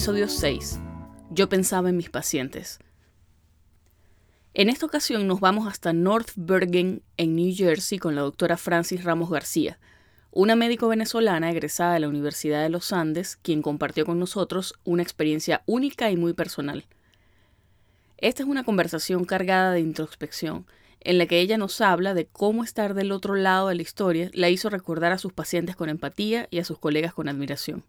Episodio 6. Yo pensaba en mis pacientes. En esta ocasión nos vamos hasta North Bergen, en New Jersey, con la doctora Francis Ramos García, una médico venezolana egresada de la Universidad de los Andes, quien compartió con nosotros una experiencia única y muy personal. Esta es una conversación cargada de introspección, en la que ella nos habla de cómo estar del otro lado de la historia la hizo recordar a sus pacientes con empatía y a sus colegas con admiración.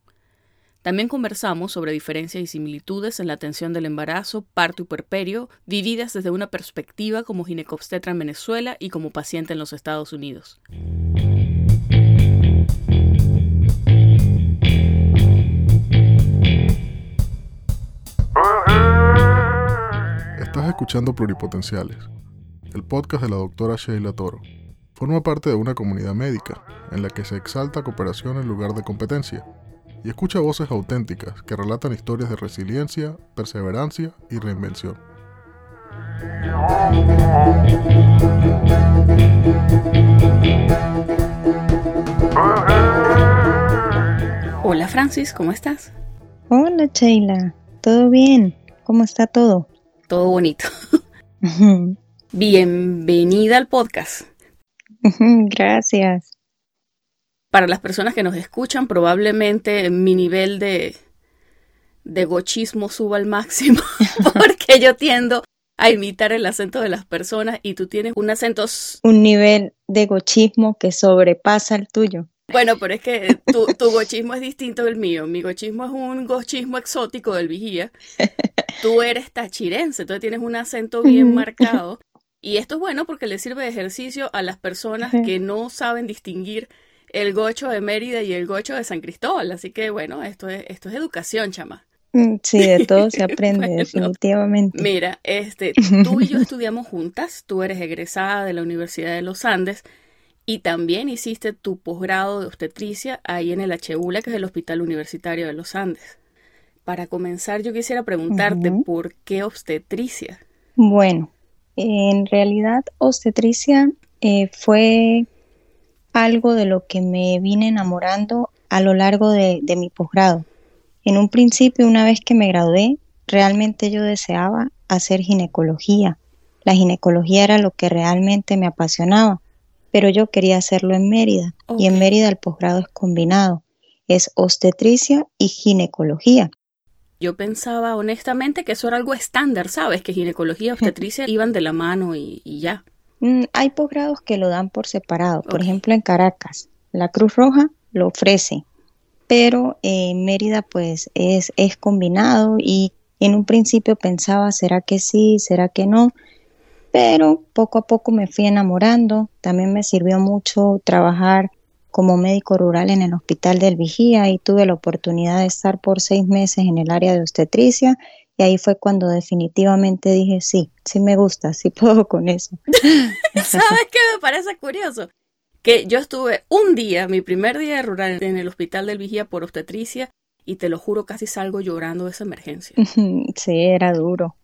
También conversamos sobre diferencias y similitudes en la atención del embarazo, parto y puerperio, vividas desde una perspectiva como ginecobstetra en Venezuela y como paciente en los Estados Unidos. Estás escuchando Pluripotenciales, el podcast de la doctora Sheila Toro. Forma parte de una comunidad médica en la que se exalta cooperación en lugar de competencia y escucha voces auténticas que relatan historias de resiliencia, perseverancia y reinvención. Hola Francis, ¿cómo estás? Hola Sheila, ¿todo bien? ¿Cómo está todo? Todo bonito. Bienvenida al podcast. Gracias. Para las personas que nos escuchan, probablemente mi nivel de, de gochismo suba al máximo, porque yo tiendo a imitar el acento de las personas y tú tienes un acento... Un nivel de gochismo que sobrepasa el tuyo. Bueno, pero es que tu, tu gochismo es distinto del mío. Mi gochismo es un gochismo exótico del vigía. Tú eres tachirense, entonces tienes un acento bien marcado. Y esto es bueno porque le sirve de ejercicio a las personas que no saben distinguir el gocho de Mérida y el gocho de San Cristóbal. Así que bueno, esto es, esto es educación, chama. Mm, sí, de todo se aprende, definitivamente. Mira, este, tú y yo estudiamos juntas, tú eres egresada de la Universidad de los Andes y también hiciste tu posgrado de obstetricia ahí en el HULA, que es el Hospital Universitario de los Andes. Para comenzar, yo quisiera preguntarte por qué obstetricia. Bueno, en realidad obstetricia eh, fue algo de lo que me vine enamorando a lo largo de mi posgrado. En un principio, una vez que me gradué, realmente yo deseaba hacer ginecología. La ginecología era lo que realmente me apasionaba, pero yo quería hacerlo en Mérida y en Mérida el posgrado es combinado, es obstetricia y ginecología. Yo pensaba honestamente que eso era algo estándar, ¿sabes? Que ginecología y obstetricia iban de la mano y, ya. Mm, hay posgrados que lo dan por separado, por ejemplo en Caracas, la Cruz Roja lo ofrece, pero en Mérida pues es, es combinado y en un principio pensaba, ¿será que sí? ¿Será que no? Pero poco a poco me fui enamorando. También me sirvió mucho trabajar como médico rural en el Hospital del Vigía y tuve la oportunidad de estar por seis meses en el área de obstetricia y ahí fue cuando definitivamente dije, sí, sí me gusta, sí puedo con eso. ¿Sabes qué me parece curioso? que yo estuve un día, mi primer día de rural en el hospital del Vigía por obstetricia y te lo juro casi salgo llorando de esa emergencia. Sí, era duro.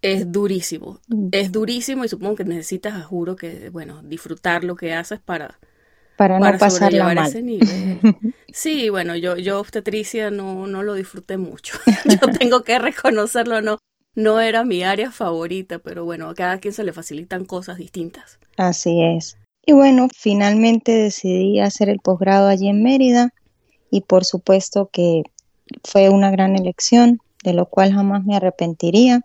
Es durísimo, mm. es durísimo y supongo que necesitas, juro que, bueno, disfrutar lo que haces para, para no pasarla mal. Ese nivel. Sí, bueno, yo, yo obstetricia no, no lo disfruté mucho. yo tengo que reconocerlo, no, no era mi área favorita, pero bueno, a cada quien se le facilitan cosas distintas. Así es. Y bueno, finalmente decidí hacer el posgrado allí en Mérida y por supuesto que fue una gran elección, de lo cual jamás me arrepentiría.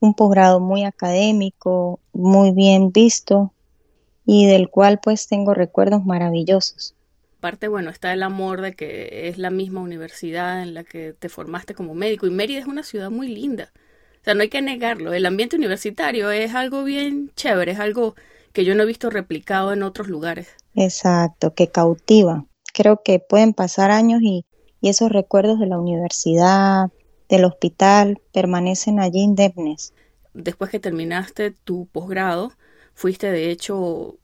Un posgrado muy académico, muy bien visto y del cual pues tengo recuerdos maravillosos. Aparte, bueno, está el amor de que es la misma universidad en la que te formaste como médico y Mérida es una ciudad muy linda. O sea, no hay que negarlo. El ambiente universitario es algo bien chévere, es algo que yo no he visto replicado en otros lugares. Exacto, que cautiva. Creo que pueden pasar años y, esos recuerdos de la universidad, del hospital, permanecen allí indemnes. Después que terminaste tu posgrado, fuiste de hecho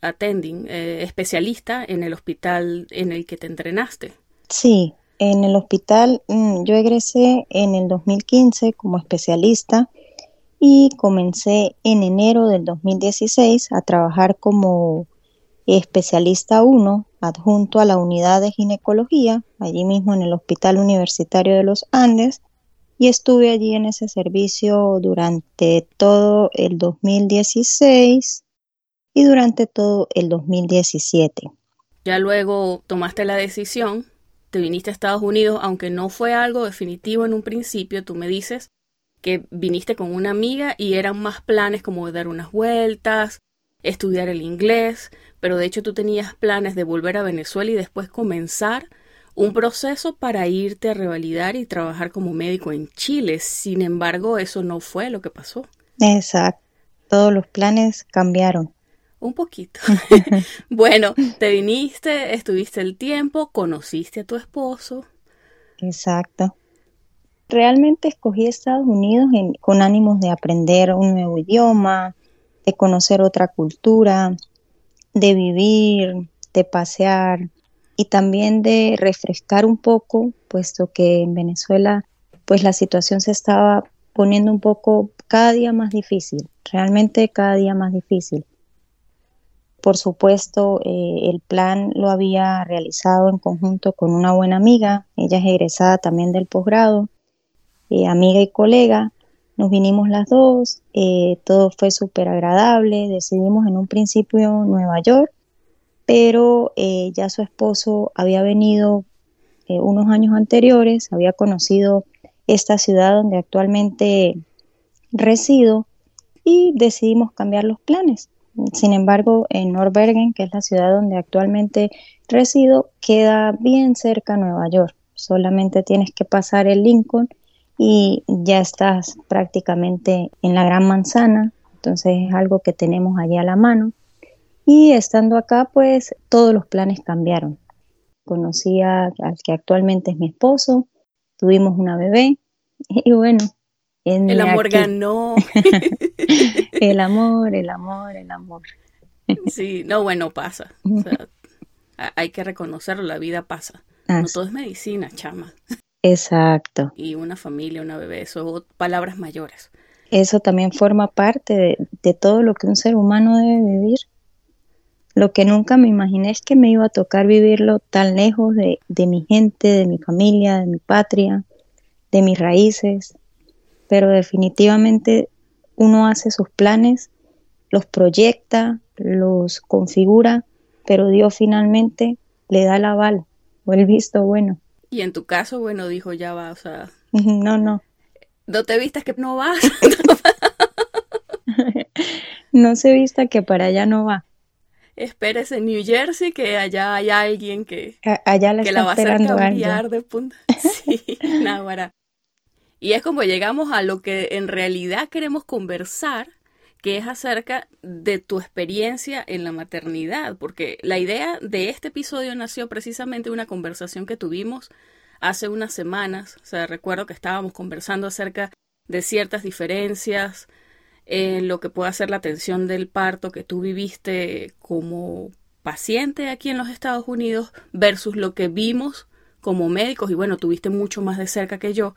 attending, eh, especialista en el hospital en el que te entrenaste. Sí, en el hospital mm, yo egresé en el 2015 como especialista y comencé en enero del 2016 a trabajar como especialista 1 adjunto a la unidad de ginecología, allí mismo en el Hospital Universitario de los Andes, y estuve allí en ese servicio durante todo el 2016 y durante todo el 2017. Ya luego tomaste la decisión, te viniste a Estados Unidos, aunque no fue algo definitivo en un principio, tú me dices que viniste con una amiga y eran más planes como dar unas vueltas, estudiar el inglés, pero de hecho tú tenías planes de volver a Venezuela y después comenzar un proceso para irte a revalidar y trabajar como médico en Chile. Sin embargo, eso no fue lo que pasó. Exacto. Todos los planes cambiaron. Un poquito. bueno, te viniste, estuviste el tiempo, conociste a tu esposo. Exacto. Realmente escogí Estados Unidos con ánimos de aprender un nuevo idioma, de conocer otra cultura, de vivir, de pasear y también de refrescar un poco, puesto que en Venezuela pues la situación se estaba poniendo un poco cada día más difícil, realmente cada día más difícil. Por supuesto, eh, el plan lo había realizado en conjunto con una buena amiga, ella es egresada también del posgrado, eh, amiga y colega. Nos vinimos las dos, eh, todo fue súper agradable, decidimos en un principio Nueva York, pero ya su esposo había venido unos años anteriores, había conocido esta ciudad donde actualmente resido y decidimos cambiar los planes. Sin embargo, en Norbergen, que es la ciudad donde actualmente resido, queda bien cerca a Nueva York. Solamente tienes que pasar el Lincoln y ya estás prácticamente en la Gran Manzana. Entonces es algo que tenemos allí a la mano. Y estando acá, pues todos los planes cambiaron. Conocí al que actualmente es mi esposo, tuvimos una bebé y bueno, el amor ganó. el amor, el amor, el amor. sí, no, bueno, pasa. hay que reconocerlo, la vida pasa. no todo es medicina, chama. Exacto. Y una familia, una bebé, eso palabras mayores. Eso también forma parte de, todo lo que un ser humano debe vivir. Lo que nunca me imaginé es que me iba a tocar vivirlo tan lejos de, de mi gente, de mi familia, de mi patria, de mis raíces pero definitivamente uno hace sus planes, los proyecta, los configura, pero Dios finalmente le da el aval o el visto bueno. Y en tu caso, bueno, dijo ya va, o sea. No, no. No te vistas que no vas. no se vista que para allá no va. Espérese en New Jersey que allá hay alguien que, allá la, que la va a hacer cambiar de punta. Sí, náguara. Y es como llegamos a lo que en realidad queremos conversar, que es acerca de tu experiencia en la maternidad, porque la idea de este episodio nació precisamente de una conversación que tuvimos hace unas semanas. O sea, recuerdo que estábamos conversando acerca de ciertas diferencias en lo que puede ser la atención del parto que tú viviste como paciente aquí en los Estados Unidos versus lo que vimos como médicos y bueno, tuviste mucho más de cerca que yo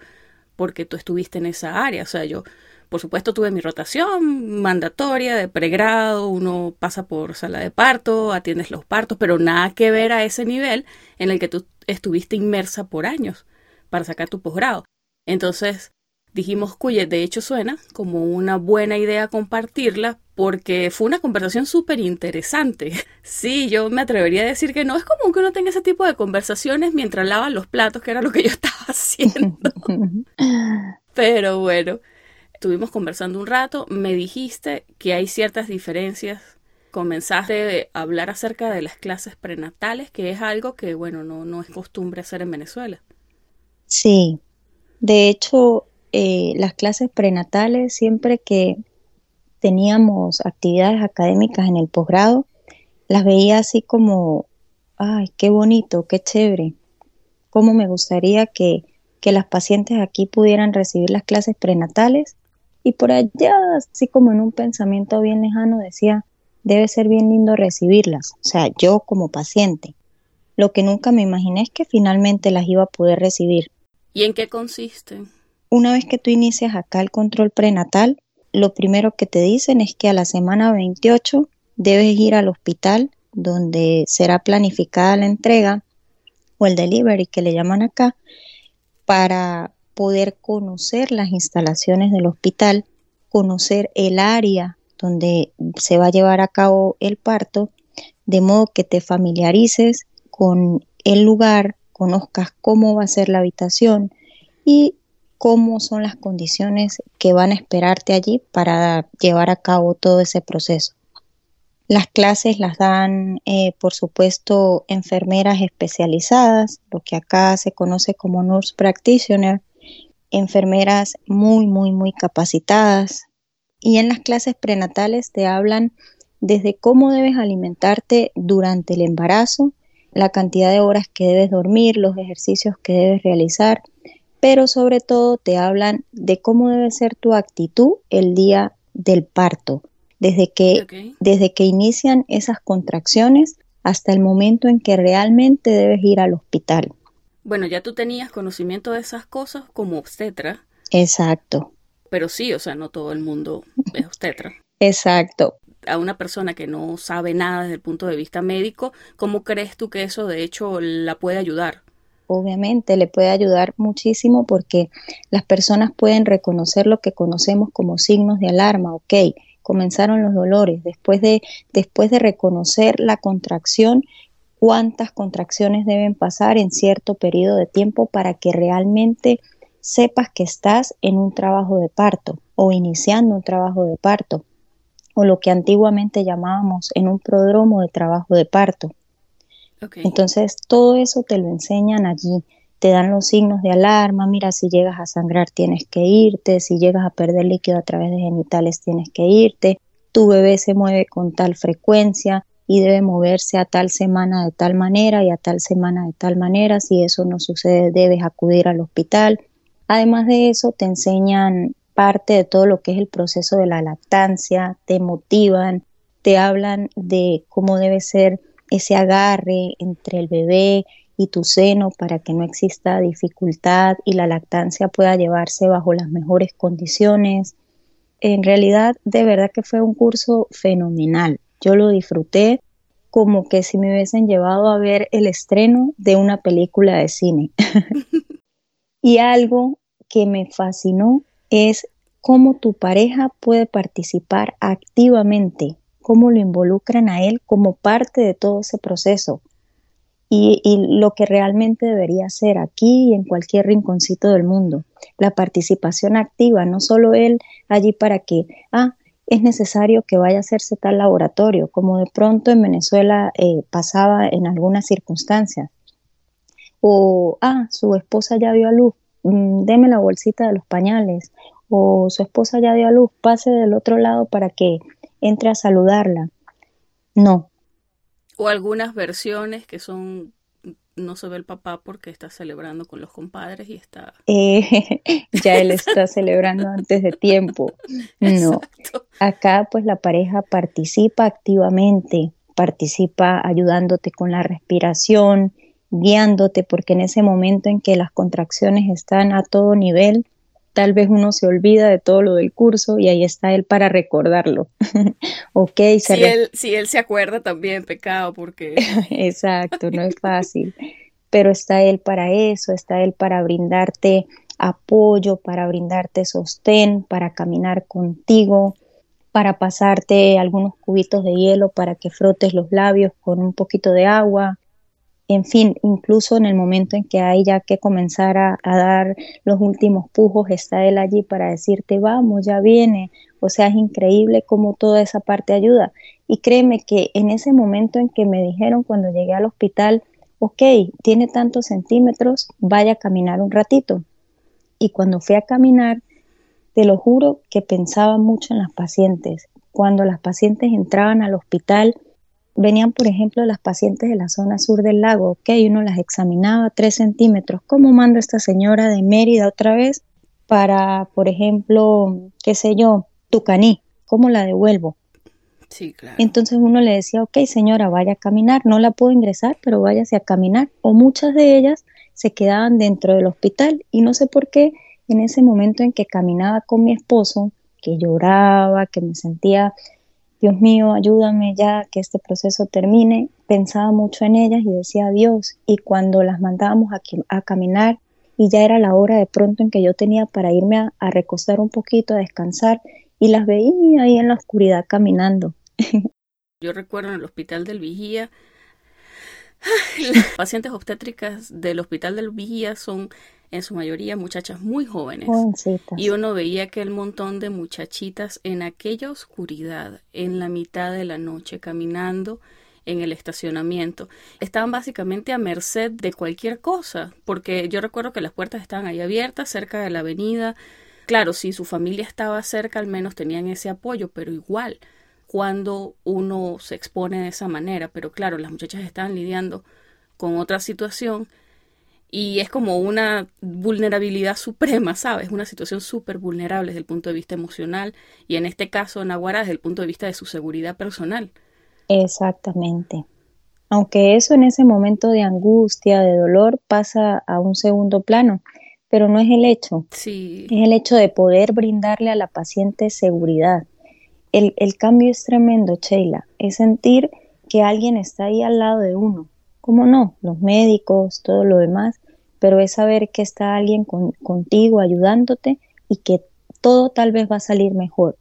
porque tú estuviste en esa área. O sea, yo, por supuesto, tuve mi rotación mandatoria de pregrado, uno pasa por sala de parto, atiendes los partos, pero nada que ver a ese nivel en el que tú estuviste inmersa por años para sacar tu posgrado. Entonces, dijimos, cuye, de hecho suena como una buena idea compartirla porque fue una conversación súper interesante. Sí, yo me atrevería a decir que no es común que uno tenga ese tipo de conversaciones mientras lava los platos, que era lo que yo estaba haciendo. Pero bueno, estuvimos conversando un rato, me dijiste que hay ciertas diferencias. Comenzaste a hablar acerca de las clases prenatales, que es algo que, bueno, no, no es costumbre hacer en Venezuela. Sí, de hecho, eh, las clases prenatales, siempre que teníamos actividades académicas en el posgrado, las veía así como, ay, qué bonito, qué chévere, cómo me gustaría que, que las pacientes aquí pudieran recibir las clases prenatales. Y por allá, así como en un pensamiento bien lejano, decía, debe ser bien lindo recibirlas, o sea, yo como paciente. Lo que nunca me imaginé es que finalmente las iba a poder recibir. ¿Y en qué consisten? Una vez que tú inicias acá el control prenatal, lo primero que te dicen es que a la semana 28 debes ir al hospital donde será planificada la entrega o el delivery que le llaman acá, para poder conocer las instalaciones del hospital, conocer el área donde se va a llevar a cabo el parto, de modo que te familiarices con el lugar, conozcas cómo va a ser la habitación y cómo son las condiciones que van a esperarte allí para llevar a cabo todo ese proceso. Las clases las dan, eh, por supuesto, enfermeras especializadas, lo que acá se conoce como nurse practitioner, enfermeras muy, muy, muy capacitadas. Y en las clases prenatales te hablan desde cómo debes alimentarte durante el embarazo, la cantidad de horas que debes dormir, los ejercicios que debes realizar, pero sobre todo te hablan de cómo debe ser tu actitud el día del parto, desde que, desde que inician esas contracciones hasta el momento en que realmente debes ir al hospital. Bueno, ya tú tenías conocimiento de esas cosas como obstetra. Exacto. Pero sí, o sea, no todo el mundo es obstetra. Exacto. A una persona que no sabe nada desde el punto de vista médico, ¿cómo crees tú que eso de hecho la puede ayudar? Obviamente le puede ayudar muchísimo porque las personas pueden reconocer lo que conocemos como signos de alarma, ok, comenzaron los dolores, después de, después de reconocer la contracción, cuántas contracciones deben pasar en cierto periodo de tiempo para que realmente sepas que estás en un trabajo de parto o iniciando un trabajo de parto o lo que antiguamente llamábamos en un prodromo de trabajo de parto. Entonces, todo eso te lo enseñan allí. Te dan los signos de alarma, mira, si llegas a sangrar tienes que irte, si llegas a perder líquido a través de genitales tienes que irte, tu bebé se mueve con tal frecuencia y debe moverse a tal semana de tal manera y a tal semana de tal manera, si eso no sucede debes acudir al hospital. Además de eso, te enseñan parte de todo lo que es el proceso de la lactancia, te motivan, te hablan de cómo debe ser ese agarre entre el bebé y tu seno para que no exista dificultad y la lactancia pueda llevarse bajo las mejores condiciones. En realidad, de verdad que fue un curso fenomenal. Yo lo disfruté como que si me hubiesen llevado a ver el estreno de una película de cine. y algo que me fascinó es cómo tu pareja puede participar activamente, cómo lo involucran a él como parte de todo ese proceso y, lo que realmente debería ser aquí y en cualquier rinconcito del mundo. La participación activa, no solo él allí para que, ah, es necesario que vaya a hacerse tal laboratorio, como de pronto en Venezuela eh, pasaba en algunas circunstancias. O, ah, su esposa ya dio a luz, mm, deme la bolsita de los pañales. O su esposa ya dio a luz, pase del otro lado para que entre a saludarla. No, o algunas versiones que son no se ve el papá porque está celebrando con los compadres y está... Eh, ya él está celebrando antes de tiempo. No. Acá pues la pareja participa activamente, participa ayudándote con la respiración, guiándote, porque en ese momento en que las contracciones están a todo nivel, tal vez uno se olvida de todo lo del curso y ahí está él para recordarlo. ok, si, él, si él se acuerda también, pecado, porque... Exacto, no es fácil, pero está él para eso, está él para brindarte apoyo, para brindarte sostén, para caminar contigo, para pasarte algunos cubitos de hielo para que frotes los labios con un poquito de agua, en fin, incluso en el momento en que hay ya que comenzar a, dar los últimos pujos, está él allí para decirte, vamos, ya viene. O sea, es increíble cómo toda esa parte ayuda. Y créeme que en ese momento en que me dijeron cuando llegué al hospital, ok, tiene tantos centímetros, vaya a caminar un ratito. Y cuando fui a caminar, te lo juro que pensaba mucho en las pacientes. Cuando las pacientes entraban al hospital, venían, por ejemplo, las pacientes de la zona sur del lago, ok, uno las examinaba tres centímetros, ¿cómo manda esta señora de Mérida otra vez para, por ejemplo, qué sé yo, Tucaní? ¿Cómo la devuelvo? Sí, claro. Entonces uno le decía, ok, señora, vaya a caminar, no la puedo ingresar, pero váyase a caminar. O muchas de ellas se quedaban dentro del hospital y no sé por qué en ese momento en que caminaba con mi esposo, que lloraba, que me sentía Dios mío, ayúdame ya que este proceso termine. Pensaba mucho en ellas y decía Dios. Y cuando las mandábamos a, caminar y ya era la hora de pronto en que yo tenía para irme a, a recostar un poquito, a descansar, y las veía ahí en la oscuridad caminando. Yo recuerdo en el hospital del Vigía, las pacientes obstétricas del hospital del Vigía son en su mayoría muchachas muy jóvenes. Y uno veía aquel montón de muchachitas en aquella oscuridad, en la mitad de la noche, caminando en el estacionamiento. Estaban básicamente a merced de cualquier cosa, porque yo recuerdo que las puertas estaban ahí abiertas, cerca de la avenida. Claro, si su familia estaba cerca, al menos tenían ese apoyo, pero igual, cuando uno se expone de esa manera, pero claro, las muchachas estaban lidiando con otra situación y es como una vulnerabilidad suprema, ¿sabes? Una situación súper vulnerable desde el punto de vista emocional y en este caso Naguara desde el punto de vista de su seguridad personal. Exactamente. Aunque eso en ese momento de angustia, de dolor, pasa a un segundo plano, pero no es el hecho. Sí. Es el hecho de poder brindarle a la paciente seguridad. El, el cambio es tremendo, Sheila. Es sentir que alguien está ahí al lado de uno. ¿Cómo no? Los médicos, todo lo demás, pero es saber que está alguien contigo ayudándote y que todo tal vez va a salir mejor.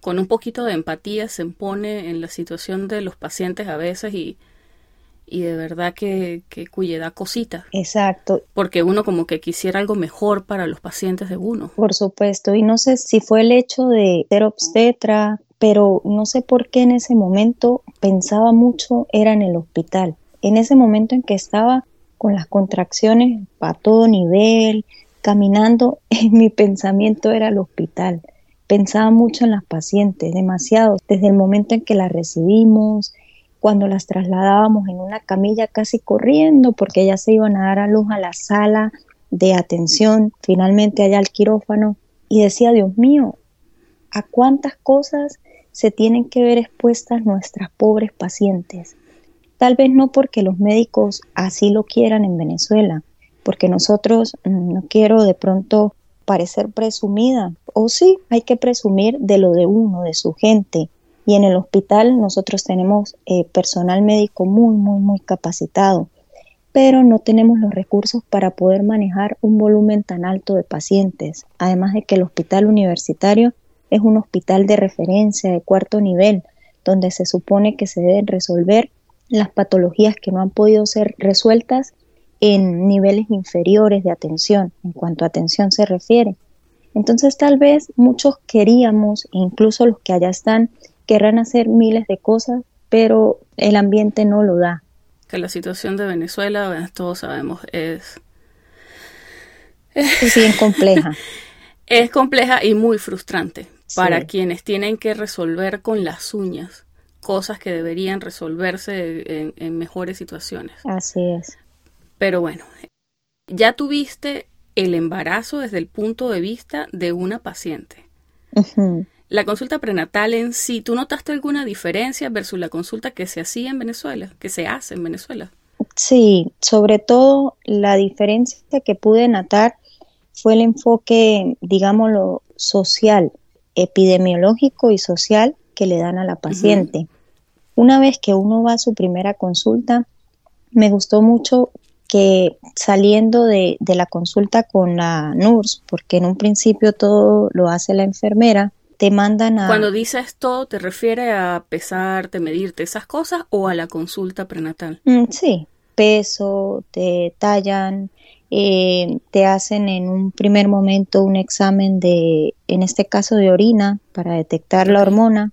Con un poquito de empatía se pone en la situación de los pacientes a veces y, y de verdad que, que cuye da cosita. Exacto. Porque uno como que quisiera algo mejor para los pacientes de uno. Por supuesto, y no sé si fue el hecho de ser obstetra, pero no sé por qué en ese momento pensaba mucho era en el hospital. En ese momento en que estaba con las contracciones a todo nivel, caminando, mi pensamiento era el hospital. Pensaba mucho en las pacientes, demasiado, desde el momento en que las recibimos, cuando las trasladábamos en una camilla casi corriendo porque ya se iban a dar a luz a la sala de atención, finalmente allá al quirófano, y decía, Dios mío, ¿a cuántas cosas se tienen que ver expuestas nuestras pobres pacientes? Tal vez no porque los médicos así lo quieran en Venezuela, porque nosotros, mm, no quiero de pronto parecer presumida, o sí, hay que presumir de lo de uno, de su gente. Y en el hospital nosotros tenemos eh, personal médico muy, muy, muy capacitado, pero no tenemos los recursos para poder manejar un volumen tan alto de pacientes. Además de que el hospital universitario es un hospital de referencia de cuarto nivel, donde se supone que se deben resolver las patologías que no han podido ser resueltas en niveles inferiores de atención, en cuanto a atención se refiere. Entonces tal vez muchos queríamos, incluso los que allá están, querrán hacer miles de cosas, pero el ambiente no lo da. Que la situación de Venezuela, todos sabemos, es... Es bien compleja. es compleja y muy frustrante para quienes tienen que resolver con las uñas cosas que deberían resolverse en, mejores situaciones. Así es. Pero bueno, ya tuviste el embarazo desde el punto de vista de una paciente. La consulta prenatal en sí, ¿tú notaste alguna diferencia versus la consulta que se hacía en Venezuela, que se hace en Venezuela? Sí, sobre todo la diferencia que pude notar fue el enfoque, digámoslo, social, epidemiológico y social que le dan a la paciente. Una vez que uno va a su primera consulta, me gustó mucho que saliendo de, la consulta con la NURS, porque en un principio todo lo hace la enfermera, te mandan a... Cuando dices todo, ¿te refiere a pesarte, medirte esas cosas o a la consulta prenatal? Mm, sí, peso, te tallan, eh, te hacen en un primer momento un examen de, en este caso de orina, para detectar la hormona.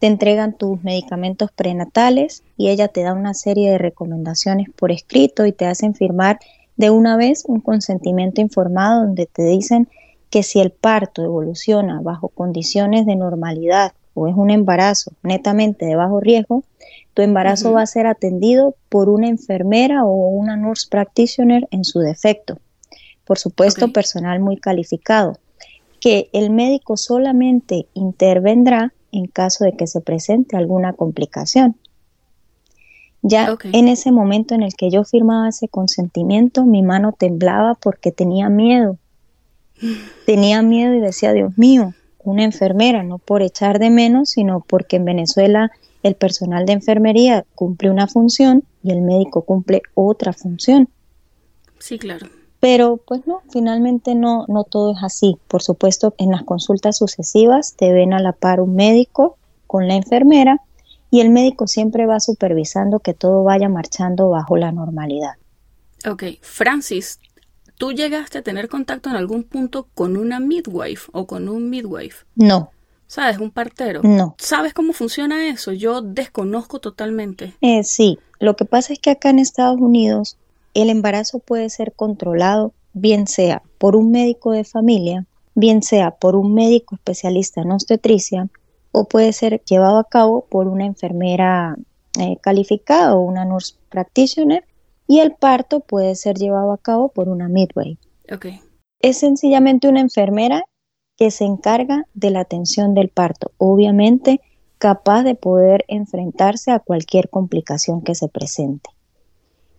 Te entregan tus medicamentos prenatales y ella te da una serie de recomendaciones por escrito y te hacen firmar de una vez un consentimiento informado donde te dicen que si el parto evoluciona bajo condiciones de normalidad o es un embarazo netamente de bajo riesgo, tu embarazo va a ser atendido por una enfermera o una nurse practitioner en su defecto. Por supuesto, personal muy calificado, que el médico solamente intervendrá en caso de que se presente alguna complicación. Ya en ese momento en el que yo firmaba ese consentimiento, mi mano temblaba porque tenía miedo. Tenía miedo y decía, Dios mío, una enfermera, no por echar de menos, sino porque en Venezuela el personal de enfermería cumple una función y el médico cumple otra función. Sí, claro. Pero pues no, finalmente no, no todo es así. Por supuesto, en las consultas sucesivas te ven a la par un médico con la enfermera y el médico siempre va supervisando que todo vaya marchando bajo la normalidad. Ok, Francis, ¿tú llegaste a tener contacto en algún punto con una midwife o con un midwife? No. ¿Sabes? Un partero. No. ¿Sabes cómo funciona eso? Yo desconozco totalmente. Eh, sí, lo que pasa es que acá en Estados Unidos el embarazo puede ser controlado bien sea por un médico de familia, bien sea por un médico especialista en obstetricia o puede ser llevado a cabo por una enfermera eh, calificada o una nurse practitioner y el parto puede ser llevado a cabo por una midway. Okay. Es sencillamente una enfermera que se encarga de la atención del parto, obviamente capaz de poder enfrentarse a cualquier complicación que se presente.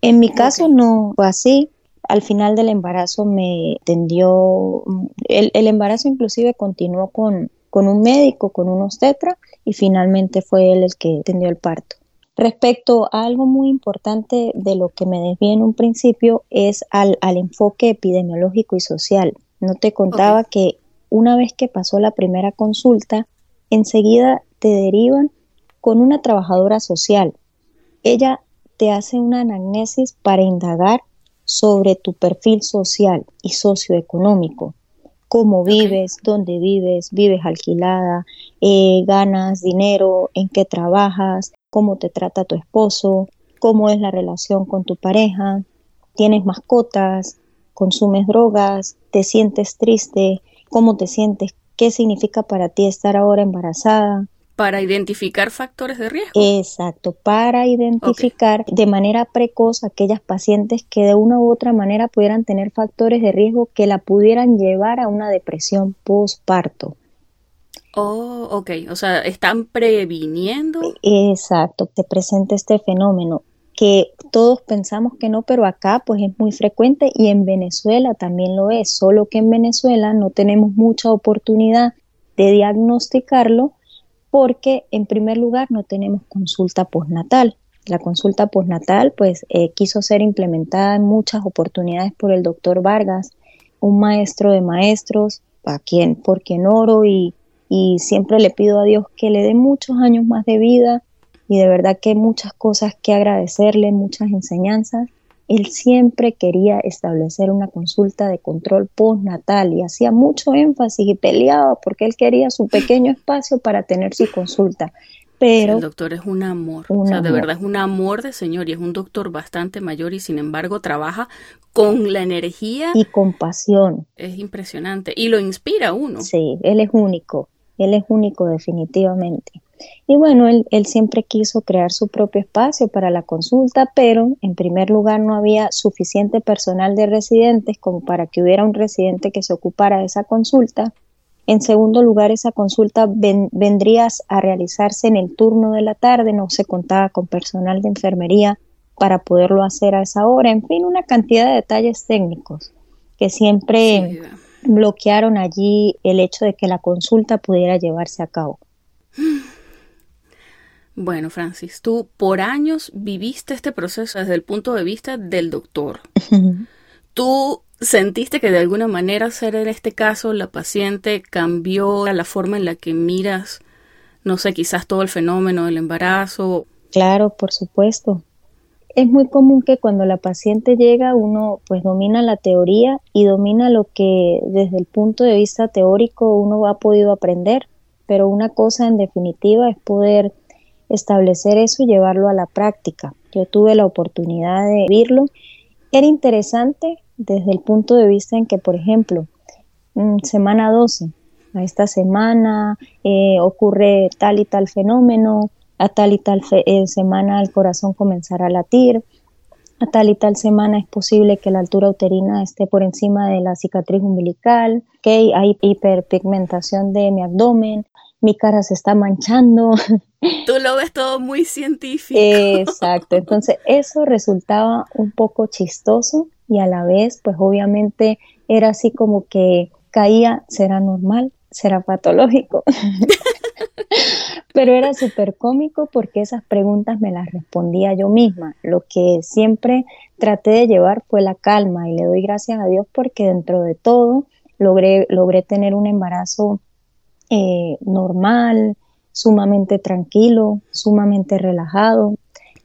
En mi caso no fue así. Al final del embarazo me tendió, el, el embarazo inclusive continuó con, con un médico, con un obstetra, y finalmente fue él el que tendió el parto. Respecto a algo muy importante de lo que me desvié en un principio es al, al enfoque epidemiológico y social. No te contaba que una vez que pasó la primera consulta, enseguida te derivan con una trabajadora social. Ella te hace una anamnesis para indagar sobre tu perfil social y socioeconómico cómo vives, dónde vives, vives alquilada, eh, ganas dinero, en qué trabajas, cómo te trata tu esposo, cómo es la relación con tu pareja, tienes mascotas, consumes drogas, te sientes triste, cómo te sientes, qué significa para ti estar ahora embarazada, para identificar factores de riesgo. Exacto, para identificar de manera precoz aquellas pacientes que de una u otra manera pudieran tener factores de riesgo que la pudieran llevar a una depresión postparto. Oh, ok, o sea, están previniendo. Exacto, te presenta este fenómeno que todos pensamos que no, pero acá pues es muy frecuente y en Venezuela también lo es, solo que en Venezuela no tenemos mucha oportunidad de diagnosticarlo porque en primer lugar no tenemos consulta postnatal. La consulta postnatal pues eh, quiso ser implementada en muchas oportunidades por el doctor Vargas, un maestro de maestros, a quien, por quien oro y, y siempre le pido a Dios que le dé muchos años más de vida y de verdad que muchas cosas que agradecerle, muchas enseñanzas él siempre quería establecer una consulta de control postnatal y hacía mucho énfasis y peleaba porque él quería su pequeño espacio para tener su consulta. Pero el doctor es un amor, o sea, de verdad es un amor de señor y es un doctor bastante mayor y sin embargo trabaja con la energía y con pasión. Es impresionante y lo inspira a uno. Sí, él es único, él es único definitivamente. Y bueno, él, siempre quiso crear su propio espacio para la consulta, pero en primer lugar no había suficiente personal de residentes como para que hubiera un residente que se ocupara de esa consulta. En segundo lugar, esa consulta vendría a realizarse en el turno de la tarde, no se contaba con personal de enfermería para poderlo hacer a esa hora. En fin, una cantidad de detalles técnicos que siempre bloquearon allí el hecho de que la consulta pudiera llevarse a cabo. Bueno, Francis, tú por años viviste este proceso desde el punto de vista del doctor. ¿Tú sentiste que de alguna manera ser en este caso la paciente cambió la forma en la que miras, no sé, quizás todo el fenómeno del embarazo? Claro, por supuesto. Es muy común que cuando la paciente llega uno pues domina la teoría y domina lo que desde el punto de vista teórico uno ha podido aprender, pero una cosa en definitiva es poder establecer eso y llevarlo a la práctica. Yo tuve la oportunidad de vivirlo. Era interesante desde el punto de vista en que, por ejemplo, semana 12, a esta semana eh, ocurre tal y tal fenómeno, a tal y tal eh, semana el corazón comenzará a latir, a tal y tal semana es posible que la altura uterina esté por encima de la cicatriz umbilical, que hay hiperpigmentación de mi abdomen, mi cara se está manchando. Tú lo ves todo muy científico. Exacto, entonces eso resultaba un poco chistoso y a la vez, pues obviamente era así como que caía, será normal, será patológico. Pero era súper cómico porque esas preguntas me las respondía yo misma. Lo que siempre traté de llevar fue la calma y le doy gracias a Dios porque dentro de todo logré, logré tener un embarazo eh, normal, sumamente tranquilo, sumamente relajado.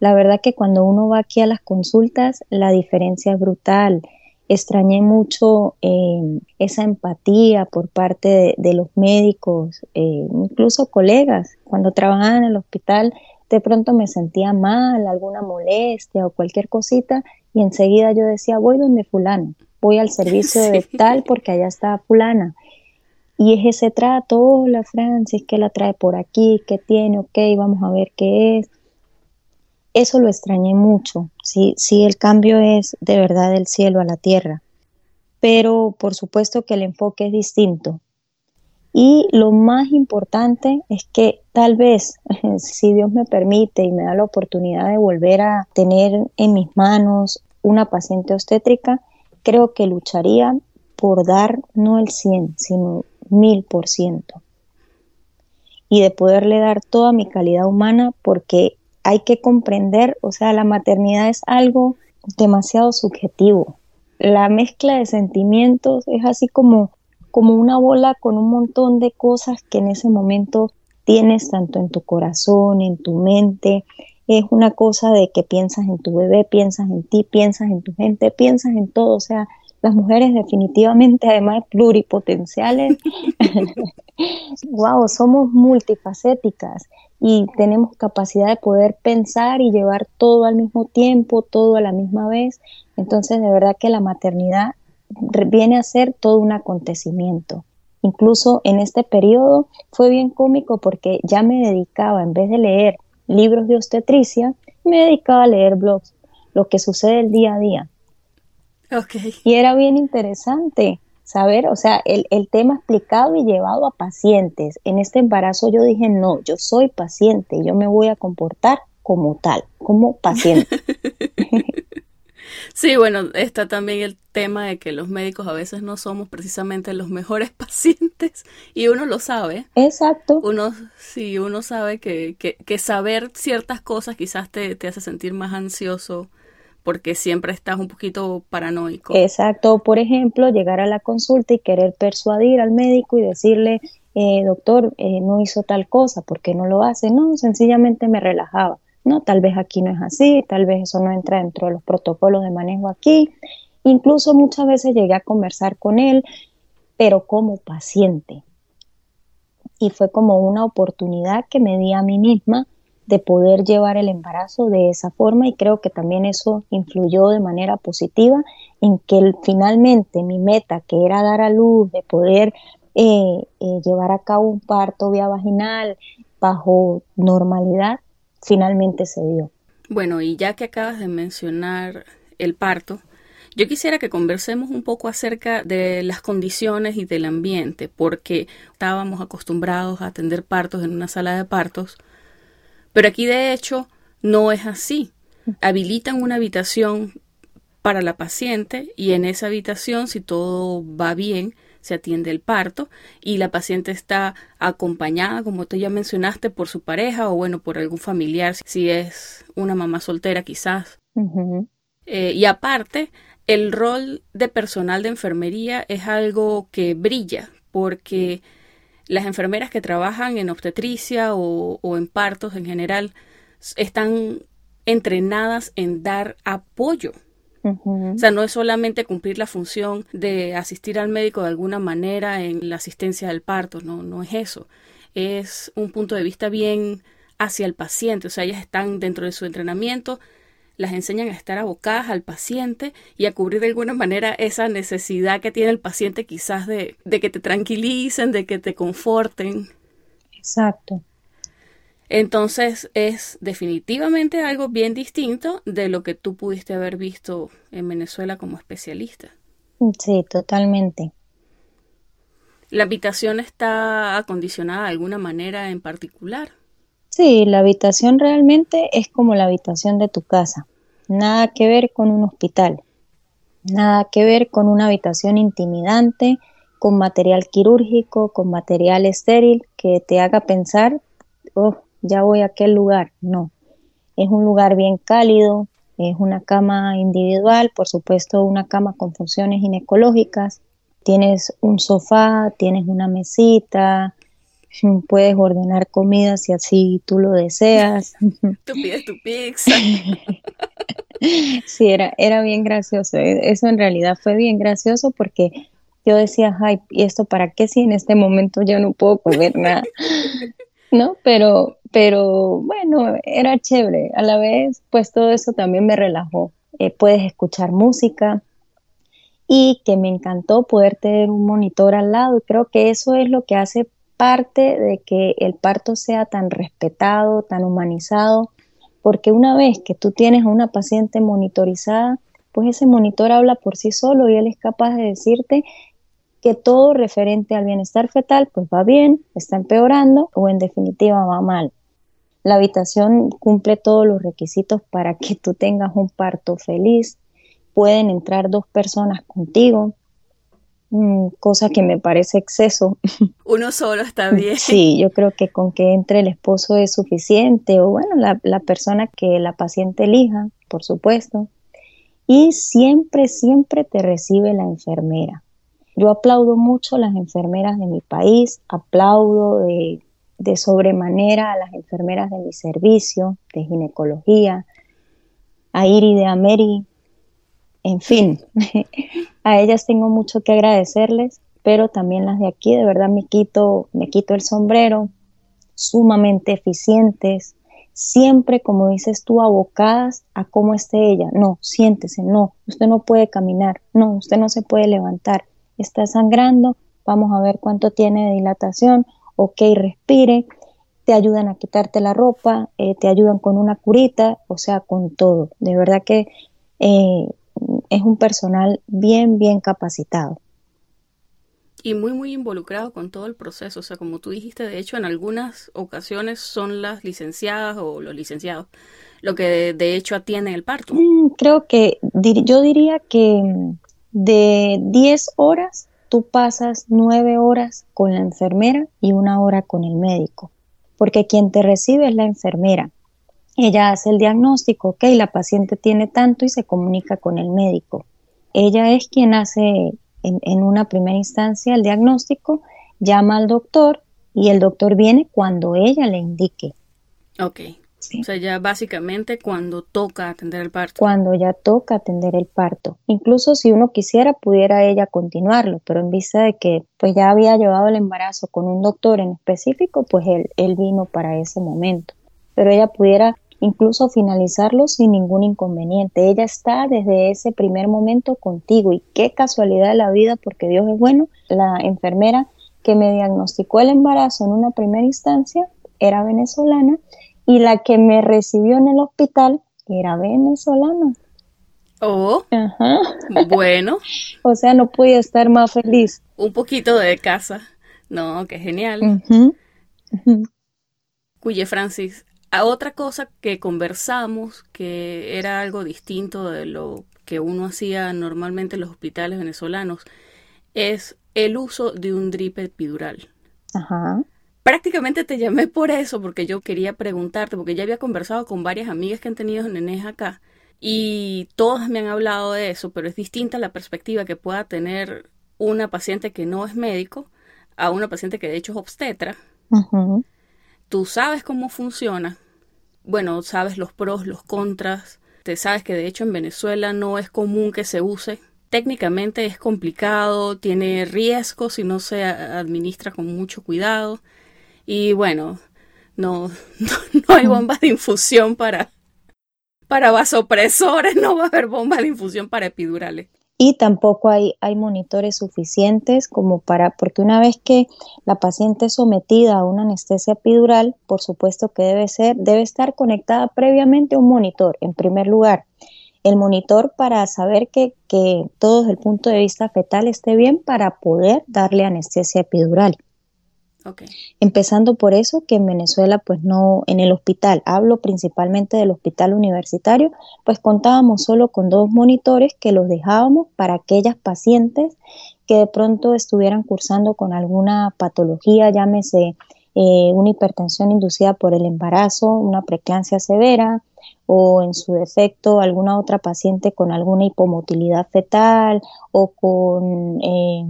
La verdad que cuando uno va aquí a las consultas, la diferencia es brutal extrañé mucho eh, esa empatía por parte de, los médicos, eh, incluso colegas. Cuando trabajaba en el hospital, de pronto me sentía mal, alguna molestia o cualquier cosita, y enseguida yo decía, voy donde fulano, voy al servicio de tal porque allá está fulana. Y es ese trato, hola Francis, ¿qué la trae por aquí? ¿Qué tiene? Ok, vamos a ver qué es eso lo extrañé mucho. Sí, sí, el cambio es de verdad del cielo a la tierra. Pero por supuesto que el enfoque es distinto. Y lo más importante es que tal vez, si Dios me permite y me da la oportunidad de volver a tener en mis manos una paciente obstétrica, creo que lucharía por dar no el 100, sino mil por ciento. Y de poderle dar toda mi calidad humana porque hay que comprender, o sea, la maternidad es algo demasiado subjetivo. La mezcla de sentimientos es así como, como una bola con un montón de cosas que en ese momento tienes tanto en tu corazón, en tu mente. Es una cosa de que piensas en tu bebé, piensas en ti, piensas en tu gente, piensas en todo. O sea, las mujeres definitivamente, además de pluripotenciales, wow, somos multifacéticas y tenemos capacidad de poder pensar y llevar todo al mismo tiempo, todo a la misma vez. Entonces, de verdad que la maternidad viene a ser todo un acontecimiento. Incluso en este periodo fue bien cómico porque ya me dedicaba, en vez de leer libros de obstetricia, me dedicaba a leer blogs, lo que sucede el día a día. Okay. Y era bien interesante saber, o sea, el, el, tema explicado y llevado a pacientes. En este embarazo yo dije, no, yo soy paciente, yo me voy a comportar como tal, como paciente. Sí, bueno, está también el tema de que los médicos a veces no somos precisamente los mejores pacientes y uno lo sabe. Exacto. Uno, sí, uno sabe que, que, que saber ciertas cosas quizás te, te hace sentir más ansioso porque siempre estás un poquito paranoico. Exacto, por ejemplo, llegar a la consulta y querer persuadir al médico y decirle, eh, doctor, eh, no hizo tal cosa, ¿por qué no lo hace? No, sencillamente me relajaba. No, tal vez aquí no es así, tal vez eso no entra dentro de los protocolos de manejo aquí. Incluso muchas veces llegué a conversar con él, pero como paciente. Y fue como una oportunidad que me di a mí misma de poder llevar el embarazo de esa forma y creo que también eso influyó de manera positiva en que finalmente mi meta que era dar a luz, de poder eh, eh, llevar a cabo un parto vía vaginal bajo normalidad, finalmente se dio. Bueno, y ya que acabas de mencionar el parto, yo quisiera que conversemos un poco acerca de las condiciones y del ambiente, porque estábamos acostumbrados a atender partos en una sala de partos, pero aquí de hecho no es así. Habilitan una habitación para la paciente y en esa habitación, si todo va bien, se atiende el parto y la paciente está acompañada, como tú ya mencionaste, por su pareja o bueno, por algún familiar, si es una mamá soltera quizás. Eh, y aparte, el rol de personal de enfermería es algo que brilla porque las enfermeras que trabajan en obstetricia o, en partos en general están entrenadas en dar apoyo. O sea, no es solamente cumplir la función de asistir al médico de alguna manera en la asistencia del parto, no, no es eso. Es un punto de vista bien hacia el paciente. O sea, ellas están dentro de su entrenamiento las enseñan a estar abocadas al paciente y a cubrir de alguna manera esa necesidad que tiene el paciente quizás de, de que te tranquilicen, de que te conforten. Exacto. Entonces es definitivamente algo bien distinto de lo que tú pudiste haber visto en Venezuela como especialista. Sí, totalmente. ¿La habitación está acondicionada de alguna manera en particular? Sí, la habitación realmente es como la habitación de tu casa. Nada que ver con un hospital. Nada que ver con una habitación intimidante, con material quirúrgico, con material estéril, que te haga pensar, oh, ya voy a aquel lugar. No, es un lugar bien cálido, es una cama individual, por supuesto una cama con funciones ginecológicas. Tienes un sofá, tienes una mesita, puedes ordenar comida si así tú lo deseas. Tú pides tu pizza. sí, era, era bien gracioso. E, eso en realidad fue bien gracioso porque yo decía, ay, ¿y esto para qué si en este momento yo no puedo comer nada? ¿No? Pero, pero bueno, era chévere. A la vez, pues todo eso también me relajó. Eh, puedes escuchar música y que me encantó poder tener un monitor al lado y creo que eso es lo que hace parte de que el parto sea tan respetado, tan humanizado, porque una vez que tú tienes a una paciente monitorizada, pues ese monitor habla por sí solo y él es capaz de decirte que todo referente al bienestar fetal pues va bien, está empeorando o en definitiva va mal. La habitación cumple todos los requisitos para que tú tengas un parto feliz. Pueden entrar dos personas contigo, cosa que me parece exceso. Uno solo está bien. Sí, yo creo que con que entre el esposo es suficiente o bueno, la, la persona que la paciente elija, por supuesto. Y siempre, siempre te recibe la enfermera. Yo aplaudo mucho a las enfermeras de mi país, aplaudo de, sobremanera a las enfermeras de mi servicio de ginecología, a Iri de Ameri, en fin, a ellas tengo mucho que agradecerles, pero también las de aquí, de verdad me quito, me quito el sombrero, sumamente eficientes, siempre, como dices tú, abocadas a cómo esté ella. No, siéntese, no, usted no puede caminar, no, usted no se puede levantar, está sangrando, vamos a ver cuánto tiene de dilatación, ok, respire, te ayudan a quitarte la ropa, eh, te ayudan con una curita, o sea, con todo. De verdad que eh, es un personal bien, bien capacitado. Y muy, muy involucrado con todo el proceso. O sea, como tú dijiste, de hecho, en algunas ocasiones son las licenciadas o los licenciados lo que de, hecho atienden el parto. Mm, creo que yo diría que de 10 horas, tú pasas 9 horas con la enfermera y una hora con el médico, porque quien te recibe es la enfermera. Ella hace el diagnóstico, ok, la paciente tiene tanto y se comunica con el médico. Ella es quien hace en, en una primera instancia el diagnóstico, llama al doctor y el doctor viene cuando ella le indique. Ok. O sea, ya básicamente cuando toca atender el parto. Cuando ya toca atender el parto. Incluso si uno quisiera, pudiera ella continuarlo, pero en vista de que pues ya había llevado el embarazo con un doctor en específico, pues él, él vino para ese momento. Pero ella pudiera incluso finalizarlo sin ningún inconveniente. Ella está desde ese primer momento contigo y qué casualidad de la vida, porque Dios es bueno, la enfermera que me diagnosticó el embarazo en una primera instancia era venezolana y la que me recibió en el hospital era venezolana. Oh, bueno. o sea, no podía estar más feliz. Un poquito de casa. No, qué genial. Cuye Francis, a otra cosa que conversamos, que era algo distinto de lo que uno hacía normalmente en los hospitales venezolanos, es el uso de un drip epidural. Ajá prácticamente te llamé por eso, porque yo quería preguntarte, porque ya había conversado con varias amigas que han tenido nenes acá y todas me han hablado de eso, pero es distinta la perspectiva que pueda tener una paciente que no es médico a una paciente que de hecho es obstetra. Tú sabes cómo funciona. Bueno, sabes los pros, los contras. Te sabes que de hecho en Venezuela no es común que se use. Técnicamente es complicado, tiene riesgos si no se administra con mucho cuidado. Y bueno, no, no, hay bombas de infusión para, para vasopresores, no va a haber bombas de infusión para epidurales. Y tampoco hay, monitores suficientes como para, porque una vez que la paciente es sometida a una anestesia epidural, por supuesto que debe ser, debe estar conectada previamente a un monitor, en primer lugar. El monitor para saber que, que todo desde el punto de vista fetal esté bien para poder darle anestesia epidural. Empezando por eso que en Venezuela, pues no, en el hospital, hablo principalmente del hospital universitario, pues contábamos solo con dos monitores que los dejábamos para aquellas pacientes que de pronto estuvieran cursando con alguna patología, llámese eh, una hipertensión inducida por el embarazo, una preeclampsia severa o en su defecto alguna otra paciente con alguna hipomotilidad fetal o con eh,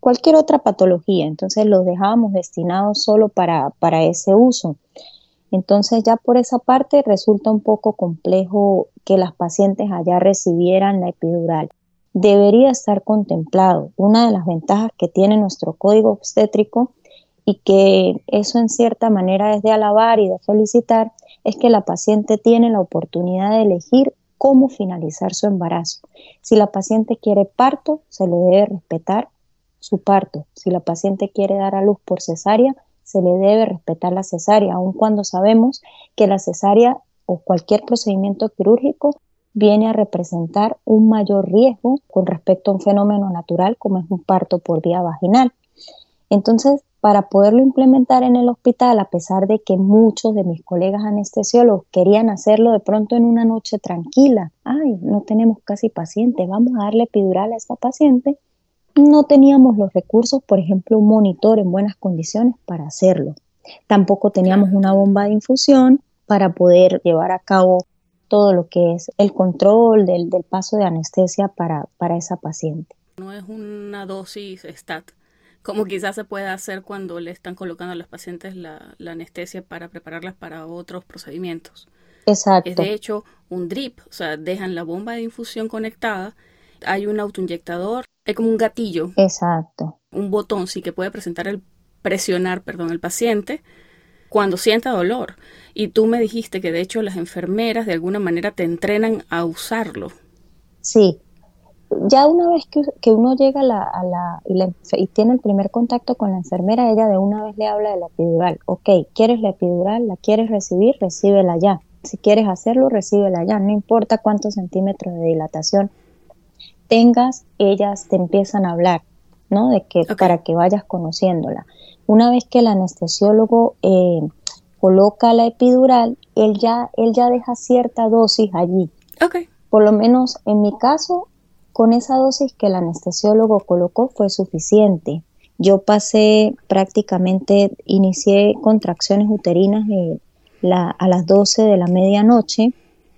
cualquier otra patología. Entonces los dejábamos destinados solo para, para ese uso. Entonces ya por esa parte resulta un poco complejo que las pacientes allá recibieran la epidural. Debería estar contemplado. Una de las ventajas que tiene nuestro código obstétrico y que eso en cierta manera es de alabar y de felicitar, es que la paciente tiene la oportunidad de elegir cómo finalizar su embarazo. Si la paciente quiere parto, se le debe respetar su parto. Si la paciente quiere dar a luz por cesárea, se le debe respetar la cesárea, aun cuando sabemos que la cesárea o cualquier procedimiento quirúrgico viene a representar un mayor riesgo con respecto a un fenómeno natural como es un parto por vía vaginal. Entonces, para poderlo implementar en el hospital, a pesar de que muchos de mis colegas anestesiólogos querían hacerlo de pronto en una noche tranquila, ay, no tenemos casi paciente, vamos a darle epidural a esta paciente, no teníamos los recursos, por ejemplo, un monitor en buenas condiciones para hacerlo. Tampoco teníamos una bomba de infusión para poder llevar a cabo todo lo que es el control del, paso de anestesia para, para esa paciente. No es una dosis STAT, como quizás se puede hacer cuando le están colocando a los pacientes la, anestesia para prepararlas para otros procedimientos. Exacto. Es de hecho un drip, o sea, dejan la bomba de infusión conectada, hay un autoinyectador, es como un gatillo. Exacto. Un botón sí que puede presentar el presionar, perdón, el paciente cuando sienta dolor. Y tú me dijiste que de hecho las enfermeras de alguna manera te entrenan a usarlo. Sí. Ya una vez que, uno llega a la, y, tiene el primer contacto con la enfermera, ella de una vez le habla de la epidural. Ok, ¿quieres la epidural? ¿La quieres recibir? Recíbela ya. Si quieres hacerlo, recíbela ya. No importa cuántos centímetros de dilatación tengas, ellas te empiezan a hablar, ¿no? De que para que vayas conociéndola. Una vez que el anestesiólogo eh, coloca la epidural, él ya, él ya deja cierta dosis allí. Okay. Por lo menos en mi caso, con esa dosis que el anestesiólogo colocó fue suficiente. Yo pasé prácticamente, inicié contracciones uterinas eh, a las 12 de la medianoche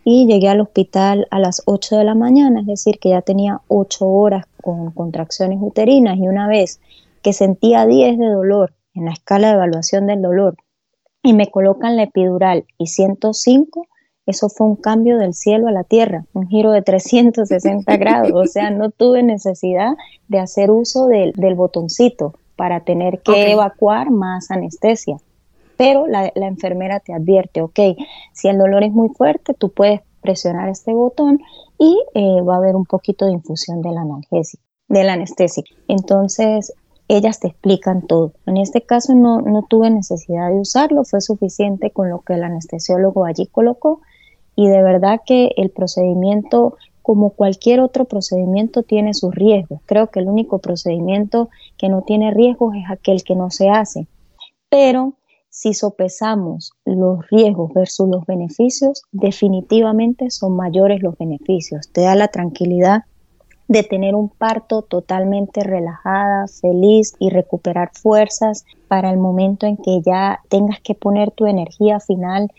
y llegué al hospital a las 8 de la mañana, es decir, que ya tenía 8 horas con contracciones uterinas y una vez que sentía 10 de dolor en la escala de evaluación del dolor y me colocan la epidural y 105, eso fue un cambio del cielo a la tierra, un giro de 360 grados, o sea, no tuve necesidad de hacer uso del, botoncito para tener que evacuar más anestesia. Pero la, enfermera te advierte, ok, si el dolor es muy fuerte, tú puedes presionar este botón y eh, va a haber un poquito de infusión del analgésico, del anestésico. Entonces, ellas te explican todo. En este caso no, no tuve necesidad de usarlo, fue suficiente con lo que el anestesiólogo allí colocó y de verdad que el procedimiento, como cualquier otro procedimiento, tiene sus riesgos. Creo que el único procedimiento que no tiene riesgos es aquel que no se hace. Pero si sopesamos los riesgos versus los beneficios, definitivamente son mayores los beneficios. Te da la tranquilidad de tener un parto totalmente relajada, feliz y recuperar fuerzas para el momento en que ya tengas que poner tu energía final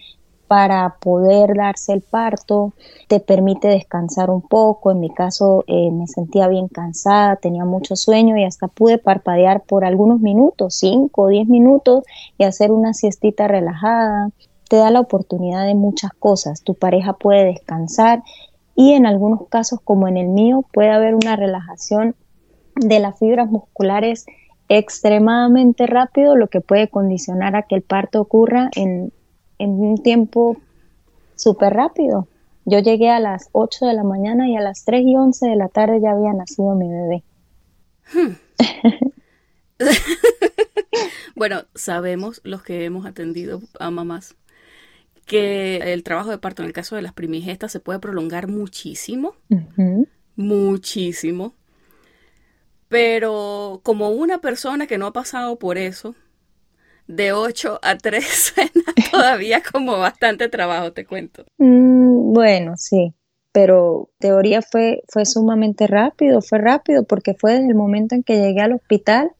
para poder darse el parto, te permite descansar un poco. En mi caso eh, me sentía bien cansada, tenía mucho sueño y hasta pude parpadear por algunos minutos, 5 o 10 minutos y hacer una siestita relajada. Te da la oportunidad de muchas cosas. Tu pareja puede descansar y en algunos casos, como en el mío, puede haber una relajación de las fibras musculares extremadamente rápido, lo que puede condicionar a que el parto ocurra en, un tiempo súper rápido. Yo llegué a las 8 de la mañana y a las 3 y 11 de la tarde ya había nacido mi bebé. Hmm. bueno, sabemos los que hemos atendido a mamás que el trabajo de parto en el caso de las primigestas se puede prolongar muchísimo, muchísimo. Pero como una persona que no ha pasado por eso, de 8 a 3 suena todavía como bastante trabajo, te cuento. Mm, bueno, sí. pero teoría fue, fue sumamente rápido, fue rápido porque fue desde el momento en que llegué al hospital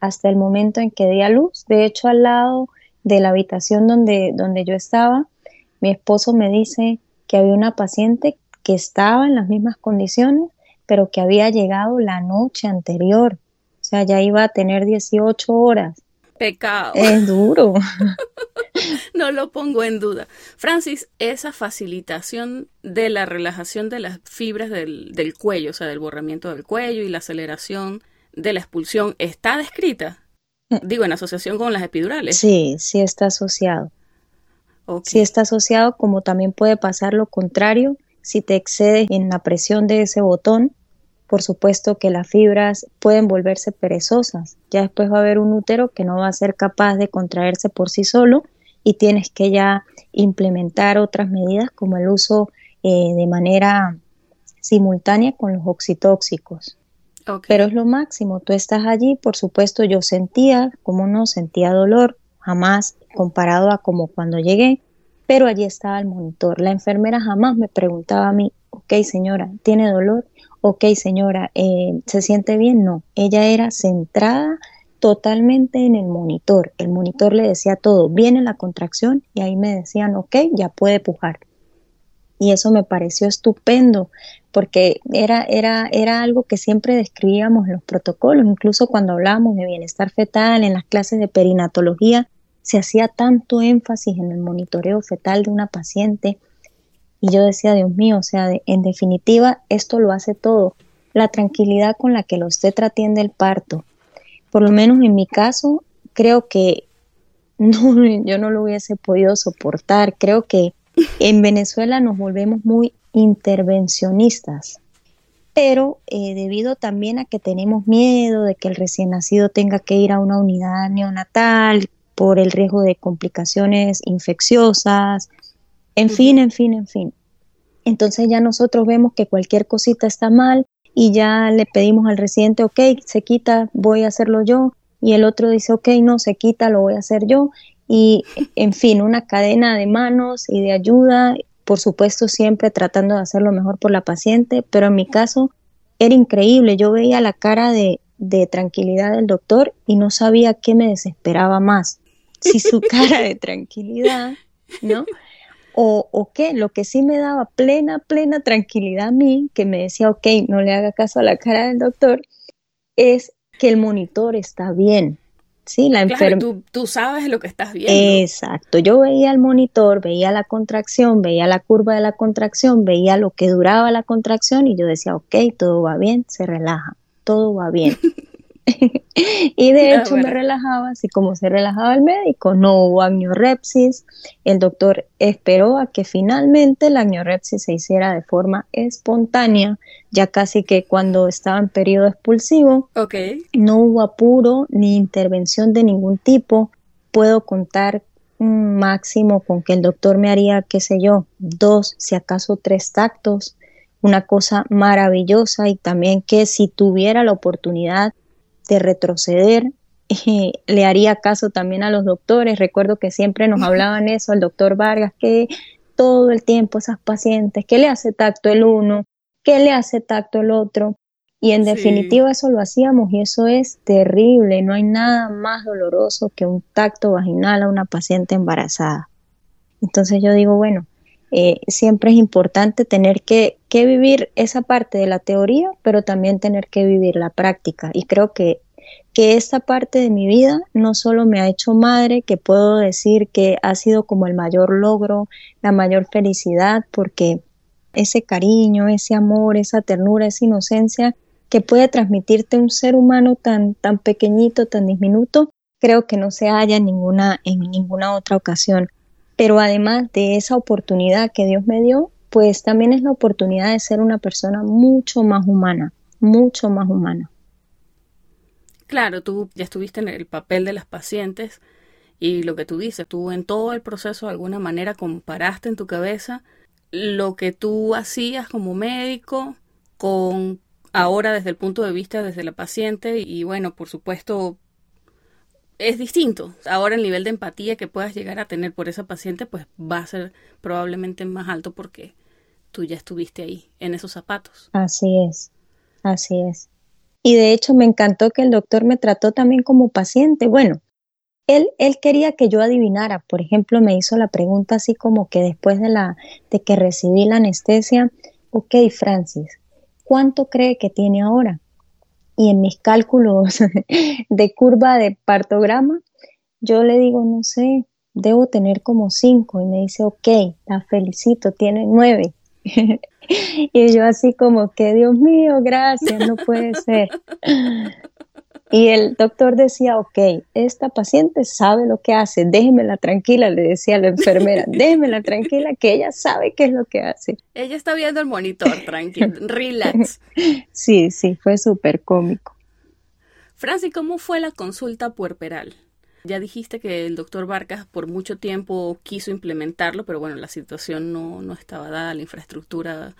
hasta el momento en que di a luz. De hecho, al lado de la habitación donde, donde yo estaba, mi esposo me dice que había una paciente que estaba en las mismas condiciones, pero que había llegado la noche anterior. O sea, ya iba a tener 18 horas. Pecado. Es duro. no lo pongo en duda. Francis, esa facilitación de la relajación de las fibras del, del cuello, o sea, del borramiento del cuello y la aceleración de la expulsión, ¿está descrita? Mm. Digo, en asociación con las epidurales. Sí, sí está asociado. Sí está asociado, como también puede pasar lo contrario, si te excedes en la presión de ese botón, por supuesto que las fibras pueden volverse perezosas. Ya después va a haber un útero que no va a ser capaz de contraerse por sí solo y tienes que ya implementar otras medidas como el uso eh, de manera simultánea con los oxitóxicos. Pero es lo máximo, tú estás allí, por supuesto yo sentía, como no sentía dolor, jamás comparado a como cuando llegué, pero allí estaba el monitor. La enfermera jamás me preguntaba a mí, ok señora, ¿tiene dolor? Ok señora, eh, ¿se siente bien? No, ella era centrada totalmente en el monitor. El monitor le decía todo, viene la contracción y ahí me decían, ok, ya puede pujar. Y eso me pareció estupendo porque era, era, era algo que siempre describíamos en los protocolos, incluso cuando hablábamos de bienestar fetal, en las clases de perinatología, se hacía tanto énfasis en el monitoreo fetal de una paciente y yo decía, Dios mío, o sea, en definitiva, esto lo hace todo. La tranquilidad con la que los obstetra atiende el parto. Por lo menos en mi caso, creo que no, yo no lo hubiese podido soportar. Creo que en Venezuela nos volvemos muy intervencionistas, pero eh, debido también a que tenemos miedo de que el recién nacido tenga que ir a una unidad neonatal, por el riesgo de complicaciones infecciosas, en fin, en fin, en fin. Entonces ya nosotros vemos que cualquier cosita está mal y ya le pedimos al residente, ok, se quita, voy a hacerlo yo, y el otro dice, ok, no, se quita, lo voy a hacer yo, y en fin, una cadena de manos y de ayuda, por supuesto siempre tratando de hacer lo mejor por la paciente, pero en mi caso era increíble, yo veía la cara de, de tranquilidad del doctor y no sabía qué me desesperaba más si su cara de tranquilidad, ¿no? O, o qué, lo que sí me daba plena, plena tranquilidad a mí, que me decía, ok, no le haga caso a la cara del doctor, es que el monitor está bien. Sí, la enfermedad. Tú, tú, sabes lo que estás viendo. Exacto. Yo veía el monitor, veía la contracción, veía la curva de la contracción, veía lo que duraba la contracción y yo decía, ok, todo va bien, se relaja, todo va bien. y de ah, hecho me relajaba, así como se relajaba el médico, no hubo agnorepsis, el doctor esperó a que finalmente la agnorepsis se hiciera de forma espontánea, ya casi que cuando estaba en periodo expulsivo, no hubo apuro ni intervención de ningún tipo, puedo contar un máximo con que el doctor me haría, qué sé yo, dos, si acaso tres tactos, una cosa maravillosa y también que si tuviera la oportunidad de retroceder. Eh, le haría caso también a los doctores. Recuerdo que siempre nos hablaban eso, el doctor Vargas, que todo el tiempo esas pacientes, que le hace tacto el uno, que le hace tacto el otro. Y en definitiva eso lo hacíamos y eso es terrible. No hay nada más doloroso que un tacto vaginal a una paciente embarazada. Entonces yo digo, bueno, eh, siempre es importante tener que, vivir esa parte de la teoría, pero también tener que vivir la práctica. Y creo que, que esta parte de mi vida no solo me ha hecho madre, que puedo decir que ha sido como el mayor logro, la mayor felicidad, porque ese cariño, ese amor, esa ternura, esa inocencia que puede transmitirte un ser humano tan, tan pequeñito, tan diminuto, creo que no se halla en ninguna, en ninguna otra ocasión. Pero además de esa oportunidad que Dios me dio, pues también es la oportunidad de ser una persona mucho más humana, mucho más humana. Claro, tú ya estuviste en el papel de las pacientes y lo que tú dices, tú en todo el proceso de alguna manera comparaste en tu cabeza lo que tú hacías como médico con ahora desde el punto de vista desde la paciente y bueno, por supuesto es distinto. Ahora el nivel de empatía que puedas llegar a tener por esa paciente, pues va a ser probablemente más alto porque tú ya estuviste ahí, en esos zapatos. Así es, así es. Y de hecho me encantó que el doctor me trató también como paciente. Bueno, él, él quería que yo adivinara. Por ejemplo, me hizo la pregunta así como que después de, la, de que recibí la anestesia, ok, Francis, ¿cuánto cree que tiene ahora? Y en mis cálculos de curva de partograma, yo le digo, no sé, debo tener como cinco. Y me dice, ok, la felicito, tiene nueve. y yo así como que, Dios mío, gracias, no puede ser. Y el doctor decía, ok, esta paciente sabe lo que hace, déjemela tranquila, le decía a la enfermera, déjemela tranquila, que ella sabe qué es lo que hace. Ella está viendo el monitor, tranquila, relax. Sí, sí, fue súper cómico. Francis, ¿cómo fue la consulta puerperal? Ya dijiste que el doctor Vargas por mucho tiempo quiso implementarlo, pero bueno, la situación no, no estaba dada, la infraestructura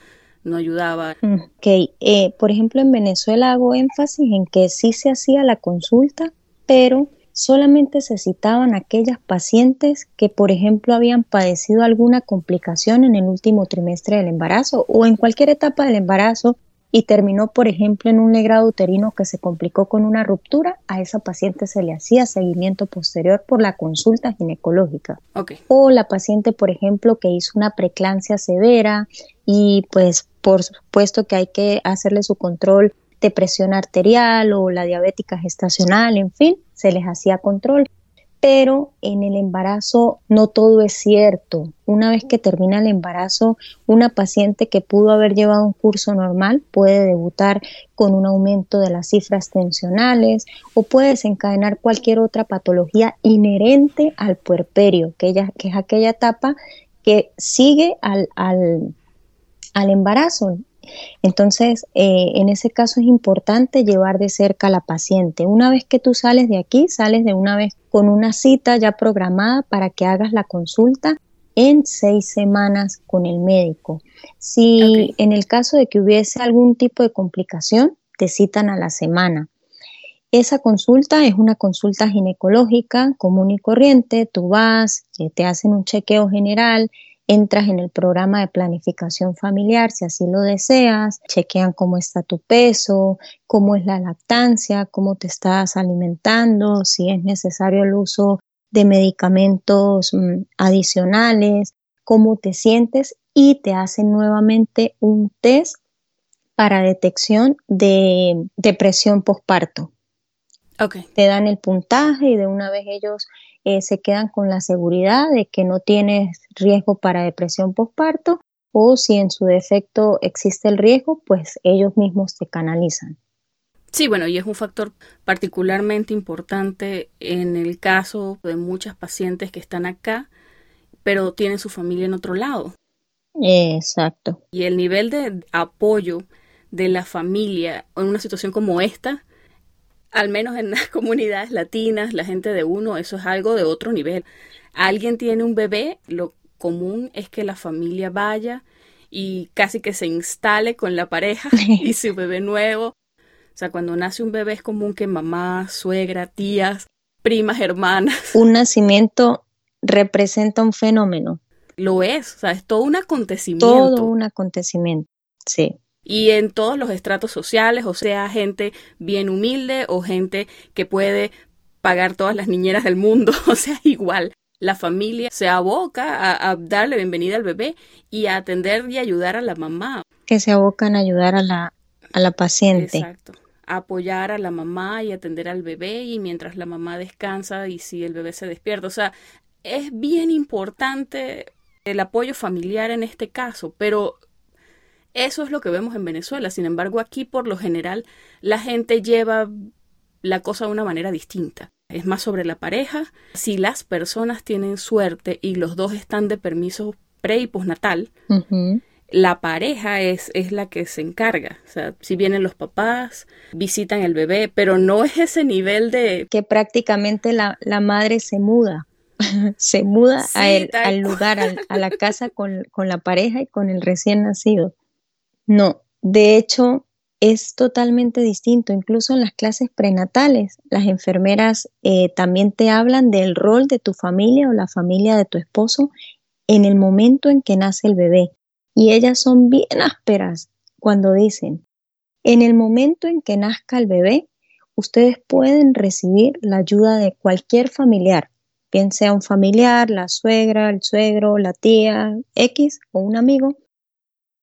no ayudaba. Mm, ok, eh, por ejemplo, en Venezuela hago énfasis en que sí se hacía la consulta, pero solamente se citaban aquellas pacientes que, por ejemplo, habían padecido alguna complicación en el último trimestre del embarazo o en cualquier etapa del embarazo y terminó, por ejemplo, en un legrado uterino que se complicó con una ruptura, a esa paciente se le hacía seguimiento posterior por la consulta ginecológica. O la paciente, por ejemplo, que hizo una preclancia severa y pues por supuesto que hay que hacerle su control de presión arterial o la diabética gestacional, en fin, se les hacía control pero en el embarazo no todo es cierto. Una vez que termina el embarazo, una paciente que pudo haber llevado un curso normal puede debutar con un aumento de las cifras tensionales o puede desencadenar cualquier otra patología inherente al puerperio, que, es aquella etapa que sigue al, al embarazo. Entonces, eh, en ese caso es importante llevar de cerca a la paciente. Una vez que tú sales de aquí, sales de una vez con una cita ya programada para que hagas la consulta en seis semanas con el médico. Si en el caso de que hubiese algún tipo de complicación, te citan a la semana. Esa consulta es una consulta ginecológica común y corriente. Tú vas, eh, te hacen un chequeo general, entras en el programa de planificación familiar si así lo deseas, chequean cómo está tu peso, cómo es la lactancia, cómo te estás alimentando, si es necesario el uso de medicamentos mm, adicionales, cómo te sientes y te hacen nuevamente un test para detección de depresión postparto. Okay. Te dan el puntaje y de una vez ellos eh, se quedan con la seguridad de que no tienes riesgo para depresión postparto o si en su defecto existe el riesgo, pues ellos mismos te canalizan. Sí, bueno, y es un factor particularmente importante en el caso de muchas pacientes que están acá, pero tienen su familia en otro lado. Exacto. Y el nivel de apoyo de la familia en una situación como esta al menos en las comunidades latinas, la gente de uno, eso es algo de otro nivel. Alguien tiene un bebé, lo común es que la familia vaya y casi que se instale con la pareja y su bebé nuevo. O sea, cuando nace un bebé es común que mamá, suegra, tías, primas, hermanas. Un nacimiento representa un fenómeno. Lo es, o sea, es todo un acontecimiento. Todo un acontecimiento, sí y en todos los estratos sociales, o sea, gente bien humilde o gente que puede pagar todas las niñeras del mundo, o sea, igual. La familia se aboca a, darle bienvenida al bebé y a atender y ayudar a la mamá. Que se abocan a ayudar a la, a la paciente. Exacto. apoyar a la mamá y atender al bebé y mientras la mamá descansa y si el bebé se despierta. O sea, es bien importante el apoyo familiar en este caso, pero eso es lo que vemos en Venezuela. Sin embargo, aquí por lo general la gente lleva la cosa de una manera distinta. Es más sobre la pareja. Si las personas tienen suerte y los dos están de permiso pre y postnatal, la pareja es, es la que se encarga. O sea, si vienen los papás, visitan el bebé, pero no es ese nivel de... Que prácticamente la, la madre se muda. se muda al lugar, a la casa con, con la pareja y con el recién nacido. No, de hecho es totalmente distinto. Incluso en las clases prenatales, las enfermeras eh, también te hablan del rol de tu familia o la familia de tu esposo en el momento en que nace el bebé. y ellas son bien ásperas cuando dicen, en el momento en que nazca el bebé, ustedes pueden recibir la ayuda de cualquier familiar, bien sea un familiar, la suegra, el suegro, la tía, X o un amigo,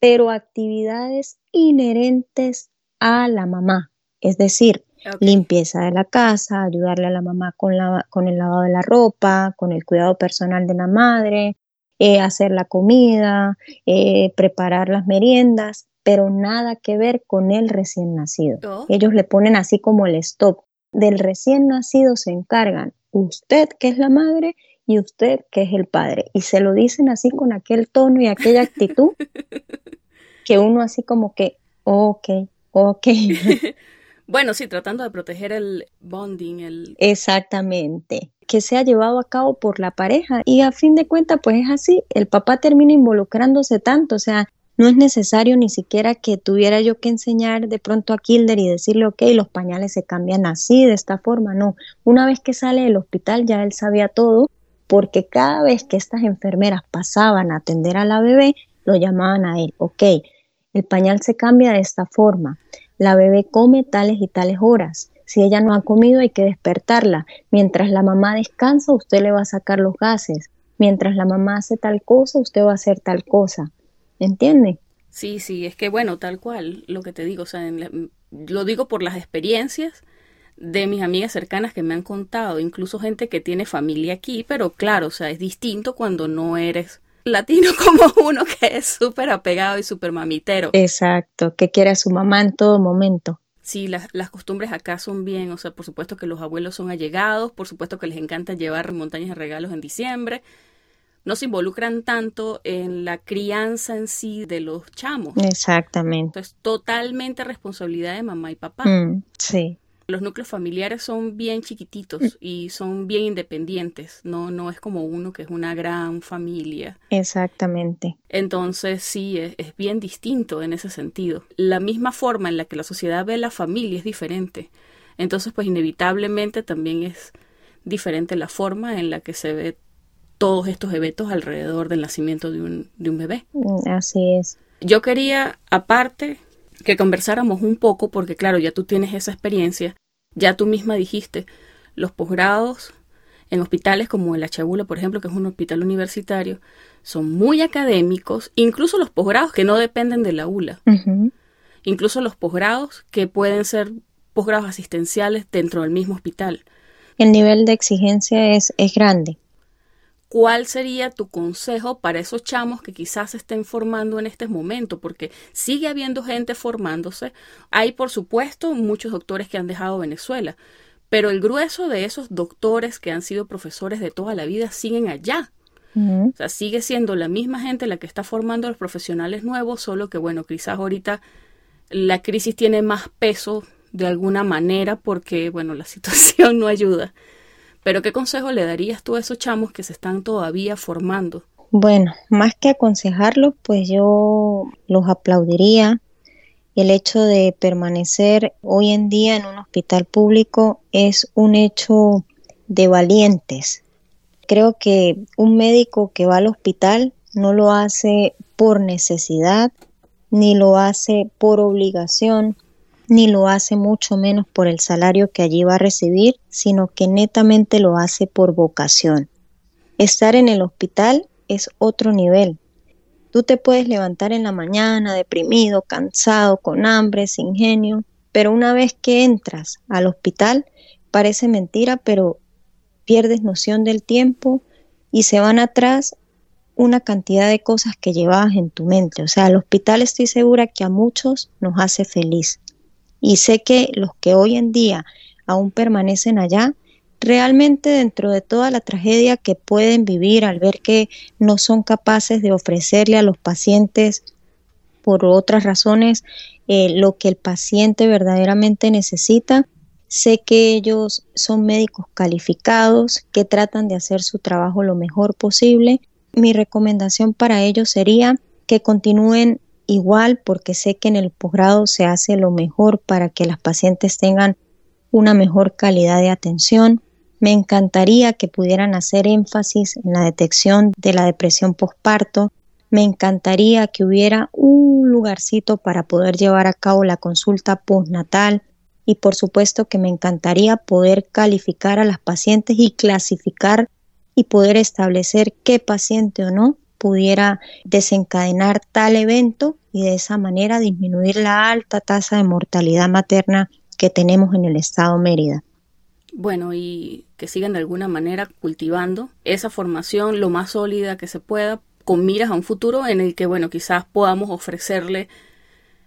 pero actividades inherentes a la mamá, es decir, limpieza de la casa, ayudarle a la mamá con, la, con el lavado de la ropa, con el cuidado personal de la madre, eh, hacer la comida, eh, preparar las meriendas, pero nada que ver con el recién nacido. Oh. Ellos le ponen así como el stop. Del recién nacido se encargan usted que es la madre y usted que es el padre. Y se lo dicen así con aquel tono y aquella actitud que uno así como que, ok, ok. bueno, sí, tratando de proteger el bonding, el... Exactamente que se ha llevado a cabo por la pareja y a fin de cuentas pues es así, el papá termina involucrándose tanto, o sea, no es necesario ni siquiera que tuviera yo que enseñar de pronto a Kilder y decirle, ok, los pañales se cambian así, de esta forma. No, una vez que sale del hospital ya él sabía todo, porque cada vez que estas enfermeras pasaban a atender a la bebé, lo llamaban a él, ok, el pañal se cambia de esta forma, la bebé come tales y tales horas. Si ella no ha comido hay que despertarla. Mientras la mamá descansa, usted le va a sacar los gases. Mientras la mamá hace tal cosa, usted va a hacer tal cosa. ¿entiendes? Sí, sí, es que bueno, tal cual, lo que te digo, o sea, lo digo por las experiencias de mis amigas cercanas que me han contado, incluso gente que tiene familia aquí, pero claro, o sea, es distinto cuando no eres latino como uno que es súper apegado y súper mamitero. Exacto, que quiere a su mamá en todo momento. Sí, las, las costumbres acá son bien, o sea, por supuesto que los abuelos son allegados, por supuesto que les encanta llevar montañas de regalos en diciembre, no se involucran tanto en la crianza en sí de los chamos. Exactamente. Es totalmente responsabilidad de mamá y papá. Mm, sí. Los núcleos familiares son bien chiquititos y son bien independientes, no, no es como uno que es una gran familia. Exactamente. Entonces sí, es, es bien distinto en ese sentido. La misma forma en la que la sociedad ve la familia es diferente. Entonces, pues inevitablemente también es diferente la forma en la que se ve todos estos eventos alrededor del nacimiento de un, de un bebé. Mm, así es. Yo quería, aparte, que conversáramos un poco, porque claro, ya tú tienes esa experiencia, ya tú misma dijiste, los posgrados en hospitales como el Achagula, por ejemplo, que es un hospital universitario, son muy académicos, incluso los posgrados que no dependen de la ULA, incluso los posgrados que pueden ser posgrados asistenciales dentro del mismo hospital. El nivel de exigencia es, es grande. ¿Cuál sería tu consejo para esos chamos que quizás se estén formando en este momento? Porque sigue habiendo gente formándose. Hay, por supuesto, muchos doctores que han dejado Venezuela, pero el grueso de esos doctores que han sido profesores de toda la vida siguen allá. O sea, sigue siendo la misma gente la que está formando a los profesionales nuevos, solo que, bueno, quizás ahorita la crisis tiene más peso de alguna manera porque, bueno, la situación no ayuda. Pero ¿qué consejo le darías tú a esos chamos que se están todavía formando? Bueno, más que aconsejarlos, pues yo los aplaudiría. El hecho de permanecer hoy en día en un hospital público es un hecho de valientes. Creo que un médico que va al hospital no lo hace por necesidad, ni lo hace por obligación, ni lo hace mucho menos por el salario que allí va a recibir, sino que netamente lo hace por vocación. Estar en el hospital es otro nivel. Tú te puedes levantar en la mañana deprimido, cansado, con hambre, sin genio, pero una vez que entras al hospital, parece mentira, pero pierdes noción del tiempo y se van atrás una cantidad de cosas que llevabas en tu mente. O sea, el hospital estoy segura que a muchos nos hace feliz. Y sé que los que hoy en día aún permanecen allá, realmente dentro de toda la tragedia que pueden vivir al ver que no son capaces de ofrecerle a los pacientes por otras razones eh, lo que el paciente verdaderamente necesita, sé que ellos son médicos calificados que tratan de hacer su trabajo lo mejor posible. Mi recomendación para ellos sería que continúen igual porque sé que en el posgrado se hace lo mejor para que las pacientes tengan una mejor calidad de atención. Me encantaría que pudieran hacer énfasis en la detección de la depresión postparto, Me encantaría que hubiera un lugarcito para poder llevar a cabo la consulta postnatal y por supuesto que me encantaría poder calificar a las pacientes y clasificar y poder establecer qué paciente o no pudiera desencadenar tal evento y de esa manera disminuir la alta tasa de mortalidad materna que tenemos en el estado Mérida. Bueno, y que sigan de alguna manera cultivando esa formación lo más sólida que se pueda con miras a un futuro en el que, bueno, quizás podamos ofrecerle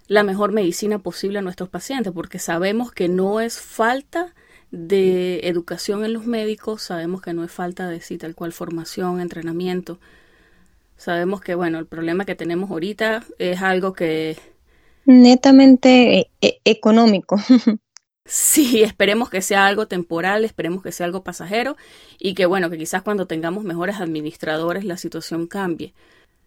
la mejor medicina posible a nuestros pacientes, porque sabemos que no es falta de educación en los médicos, sabemos que no es falta de sí, tal cual formación, entrenamiento, Sabemos que, bueno, el problema que tenemos ahorita es algo que... Netamente e, económico. Sí, esperemos que sea algo temporal, esperemos que sea algo pasajero y que bueno, que quizás cuando tengamos mejores administradores la situación cambie.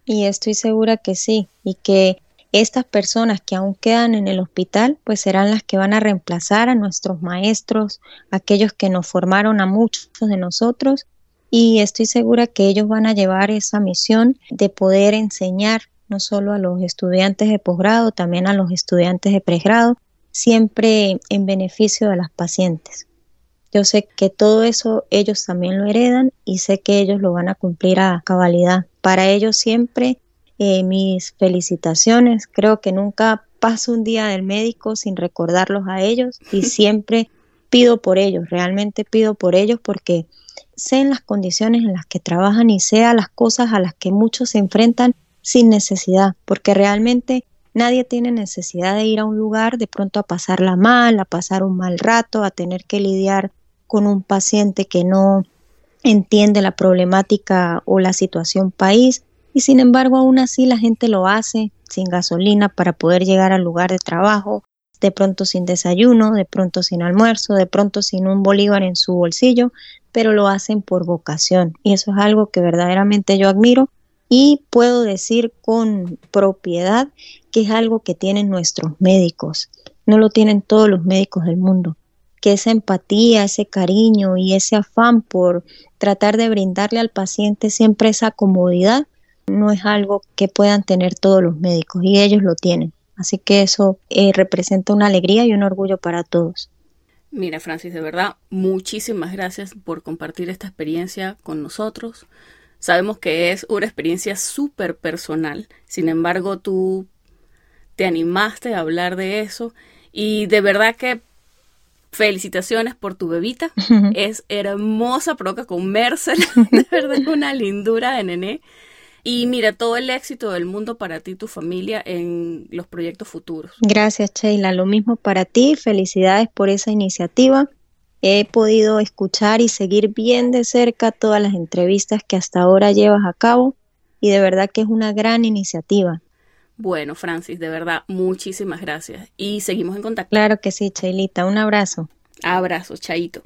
Y estoy segura que sí, y que estas personas que aún quedan en el hospital, pues serán las que van a reemplazar a nuestros maestros, aquellos que nos formaron a muchos de nosotros y estoy segura que ellos van a llevar esa misión de poder enseñar no solo a los estudiantes de posgrado, también a los estudiantes de pregrado, siempre en beneficio de las pacientes. Yo sé que todo eso ellos también lo heredan y sé que ellos lo van a cumplir a cabalidad. Para ellos siempre eh, mis felicitaciones. Creo que nunca paso un día del médico sin recordarlos a ellos y siempre pido por ellos, realmente pido por ellos porque sé en las condiciones en las que trabajan y sea las cosas a las que muchos se enfrentan sin necesidad, porque realmente nadie tiene necesidad de ir a un lugar de pronto a pasarla mal, a pasar un mal rato, a tener que lidiar con un paciente que no entiende la problemática o la situación país y sin embargo aún así la gente lo hace sin gasolina para poder llegar al lugar de trabajo, de pronto sin desayuno, de pronto sin almuerzo, de pronto sin un bolívar en su bolsillo, pero lo hacen por vocación. Y eso es algo que verdaderamente yo admiro y puedo decir con propiedad que es algo que tienen nuestros médicos, no lo tienen todos los médicos del mundo, que esa empatía, ese cariño y ese afán por tratar de brindarle al paciente siempre esa comodidad no es algo que puedan tener todos los médicos y ellos lo tienen. Así que eso eh, representa una alegría y un orgullo para todos. Mira, Francis, de verdad, muchísimas gracias por compartir esta experiencia con nosotros. Sabemos que es una experiencia súper personal, sin embargo, tú te animaste a hablar de eso y de verdad que felicitaciones por tu bebita. Es hermosa, provoca comérsela, de verdad es una lindura de nené. Y mira, todo el éxito del mundo para ti y tu familia en los proyectos futuros. Gracias, Sheila. Lo mismo para ti. Felicidades por esa iniciativa. He podido escuchar y seguir bien de cerca todas las entrevistas que hasta ahora llevas a cabo y de verdad que es una gran iniciativa. Bueno, Francis, de verdad, muchísimas gracias y seguimos en contacto. Claro que sí, Chailita. Un abrazo. Abrazo, Chaito.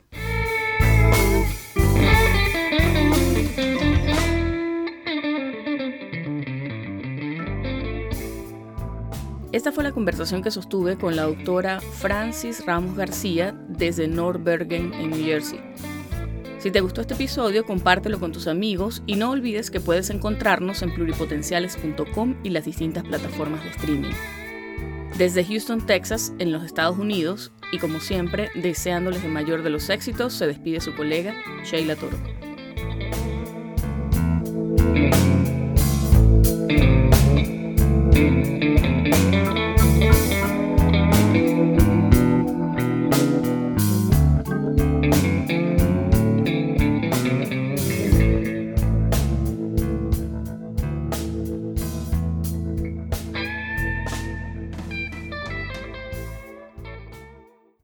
Esta fue la conversación que sostuve con la doctora Francis Ramos García desde Norbergen, en New Jersey. Si te gustó este episodio, compártelo con tus amigos y no olvides que puedes encontrarnos en pluripotenciales.com y las distintas plataformas de streaming. Desde Houston, Texas, en los Estados Unidos, y como siempre, deseándoles el mayor de los éxitos, se despide su colega, Sheila Toro.